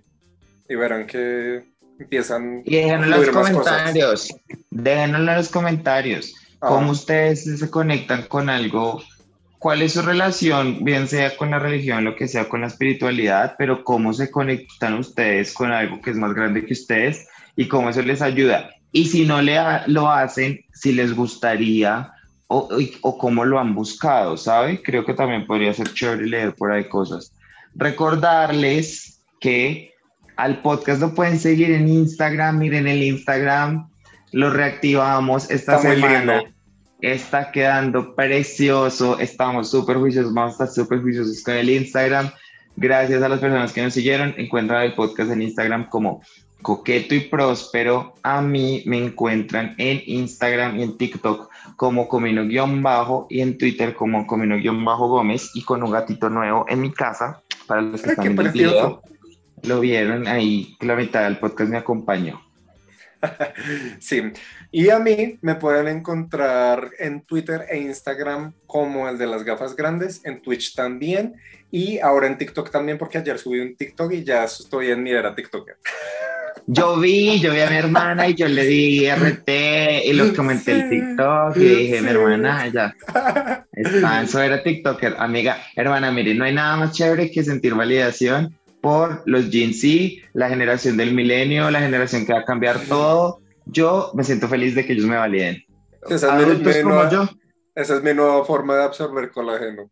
y verán que empiezan Y déjenlo en a los comentarios. Déjenlo en los comentarios. Ah, ¿Cómo ustedes se conectan con algo? ¿Cuál es su relación, bien sea con la religión, lo que sea con la espiritualidad, pero cómo se conectan ustedes con algo que es más grande que ustedes y cómo eso les ayuda? Y si no le ha- lo hacen, si les gustaría o, cómo lo han buscado, ¿sabe? Creo que también podría ser chévere leer por ahí cosas. Recordarles que al podcast lo pueden seguir en Instagram, miren el Instagram, lo reactivamos esta Está semana. Está quedando precioso, estamos súper juiciosos, vamos a estar súper juiciosos con el Instagram. Gracias a las personas que nos siguieron, encuentran el podcast en Instagram como Coqueto y Próspero. A mí me encuentran en Instagram y en TikTok como Comino-Bajo y en Twitter como Comino-Bajo Gómez y con un gatito nuevo en mi casa. Para los que Ay, están precioso. video, lo vieron ahí, la mitad del podcast me acompañó. Sí, y a mí me pueden encontrar en Twitter e Instagram como el de las gafas grandes, en Twitch también y ahora en TikTok también porque ayer subí un TikTok y ya estoy en mi era TikToker. Yo vi, yo vi a mi hermana y yo le di RT y lo comenté el Sí, TikTok y dije, mi sí. hermana, ya eso era TikToker. Amiga, hermana, mire, no hay nada más chévere que sentir validación por los Gen Z, la generación del milenio, la generación que va a cambiar todo. Yo me siento feliz de que ellos me validen. Esa es mi- mi nueva- yo, Esa es mi nueva forma de absorber colágeno.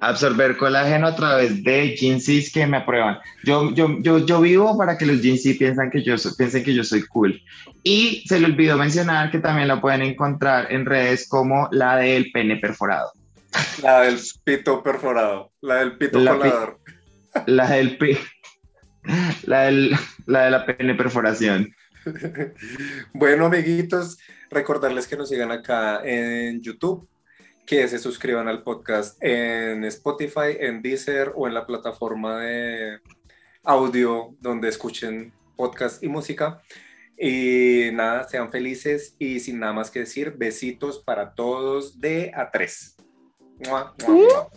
Absorber colágeno a través de Zs que me aprueban. Yo, yo, yo, yo vivo para que los Z piensan que yo soy, piensen que yo soy cool. Y se le olvidó mencionar que también la pueden encontrar en redes como la del pene perforado. La del pito perforado, la del pito La pi- colador. La del pi- la, del- la de la pene perforación. Bueno, amiguitos, recordarles que nos sigan acá en YouTube, que se suscriban al podcast en Spotify, en Deezer o en la plataforma de audio donde escuchen podcast y música. Y nada, sean felices y sin nada más que decir, besitos para todos de A3. Mua, mua, mua.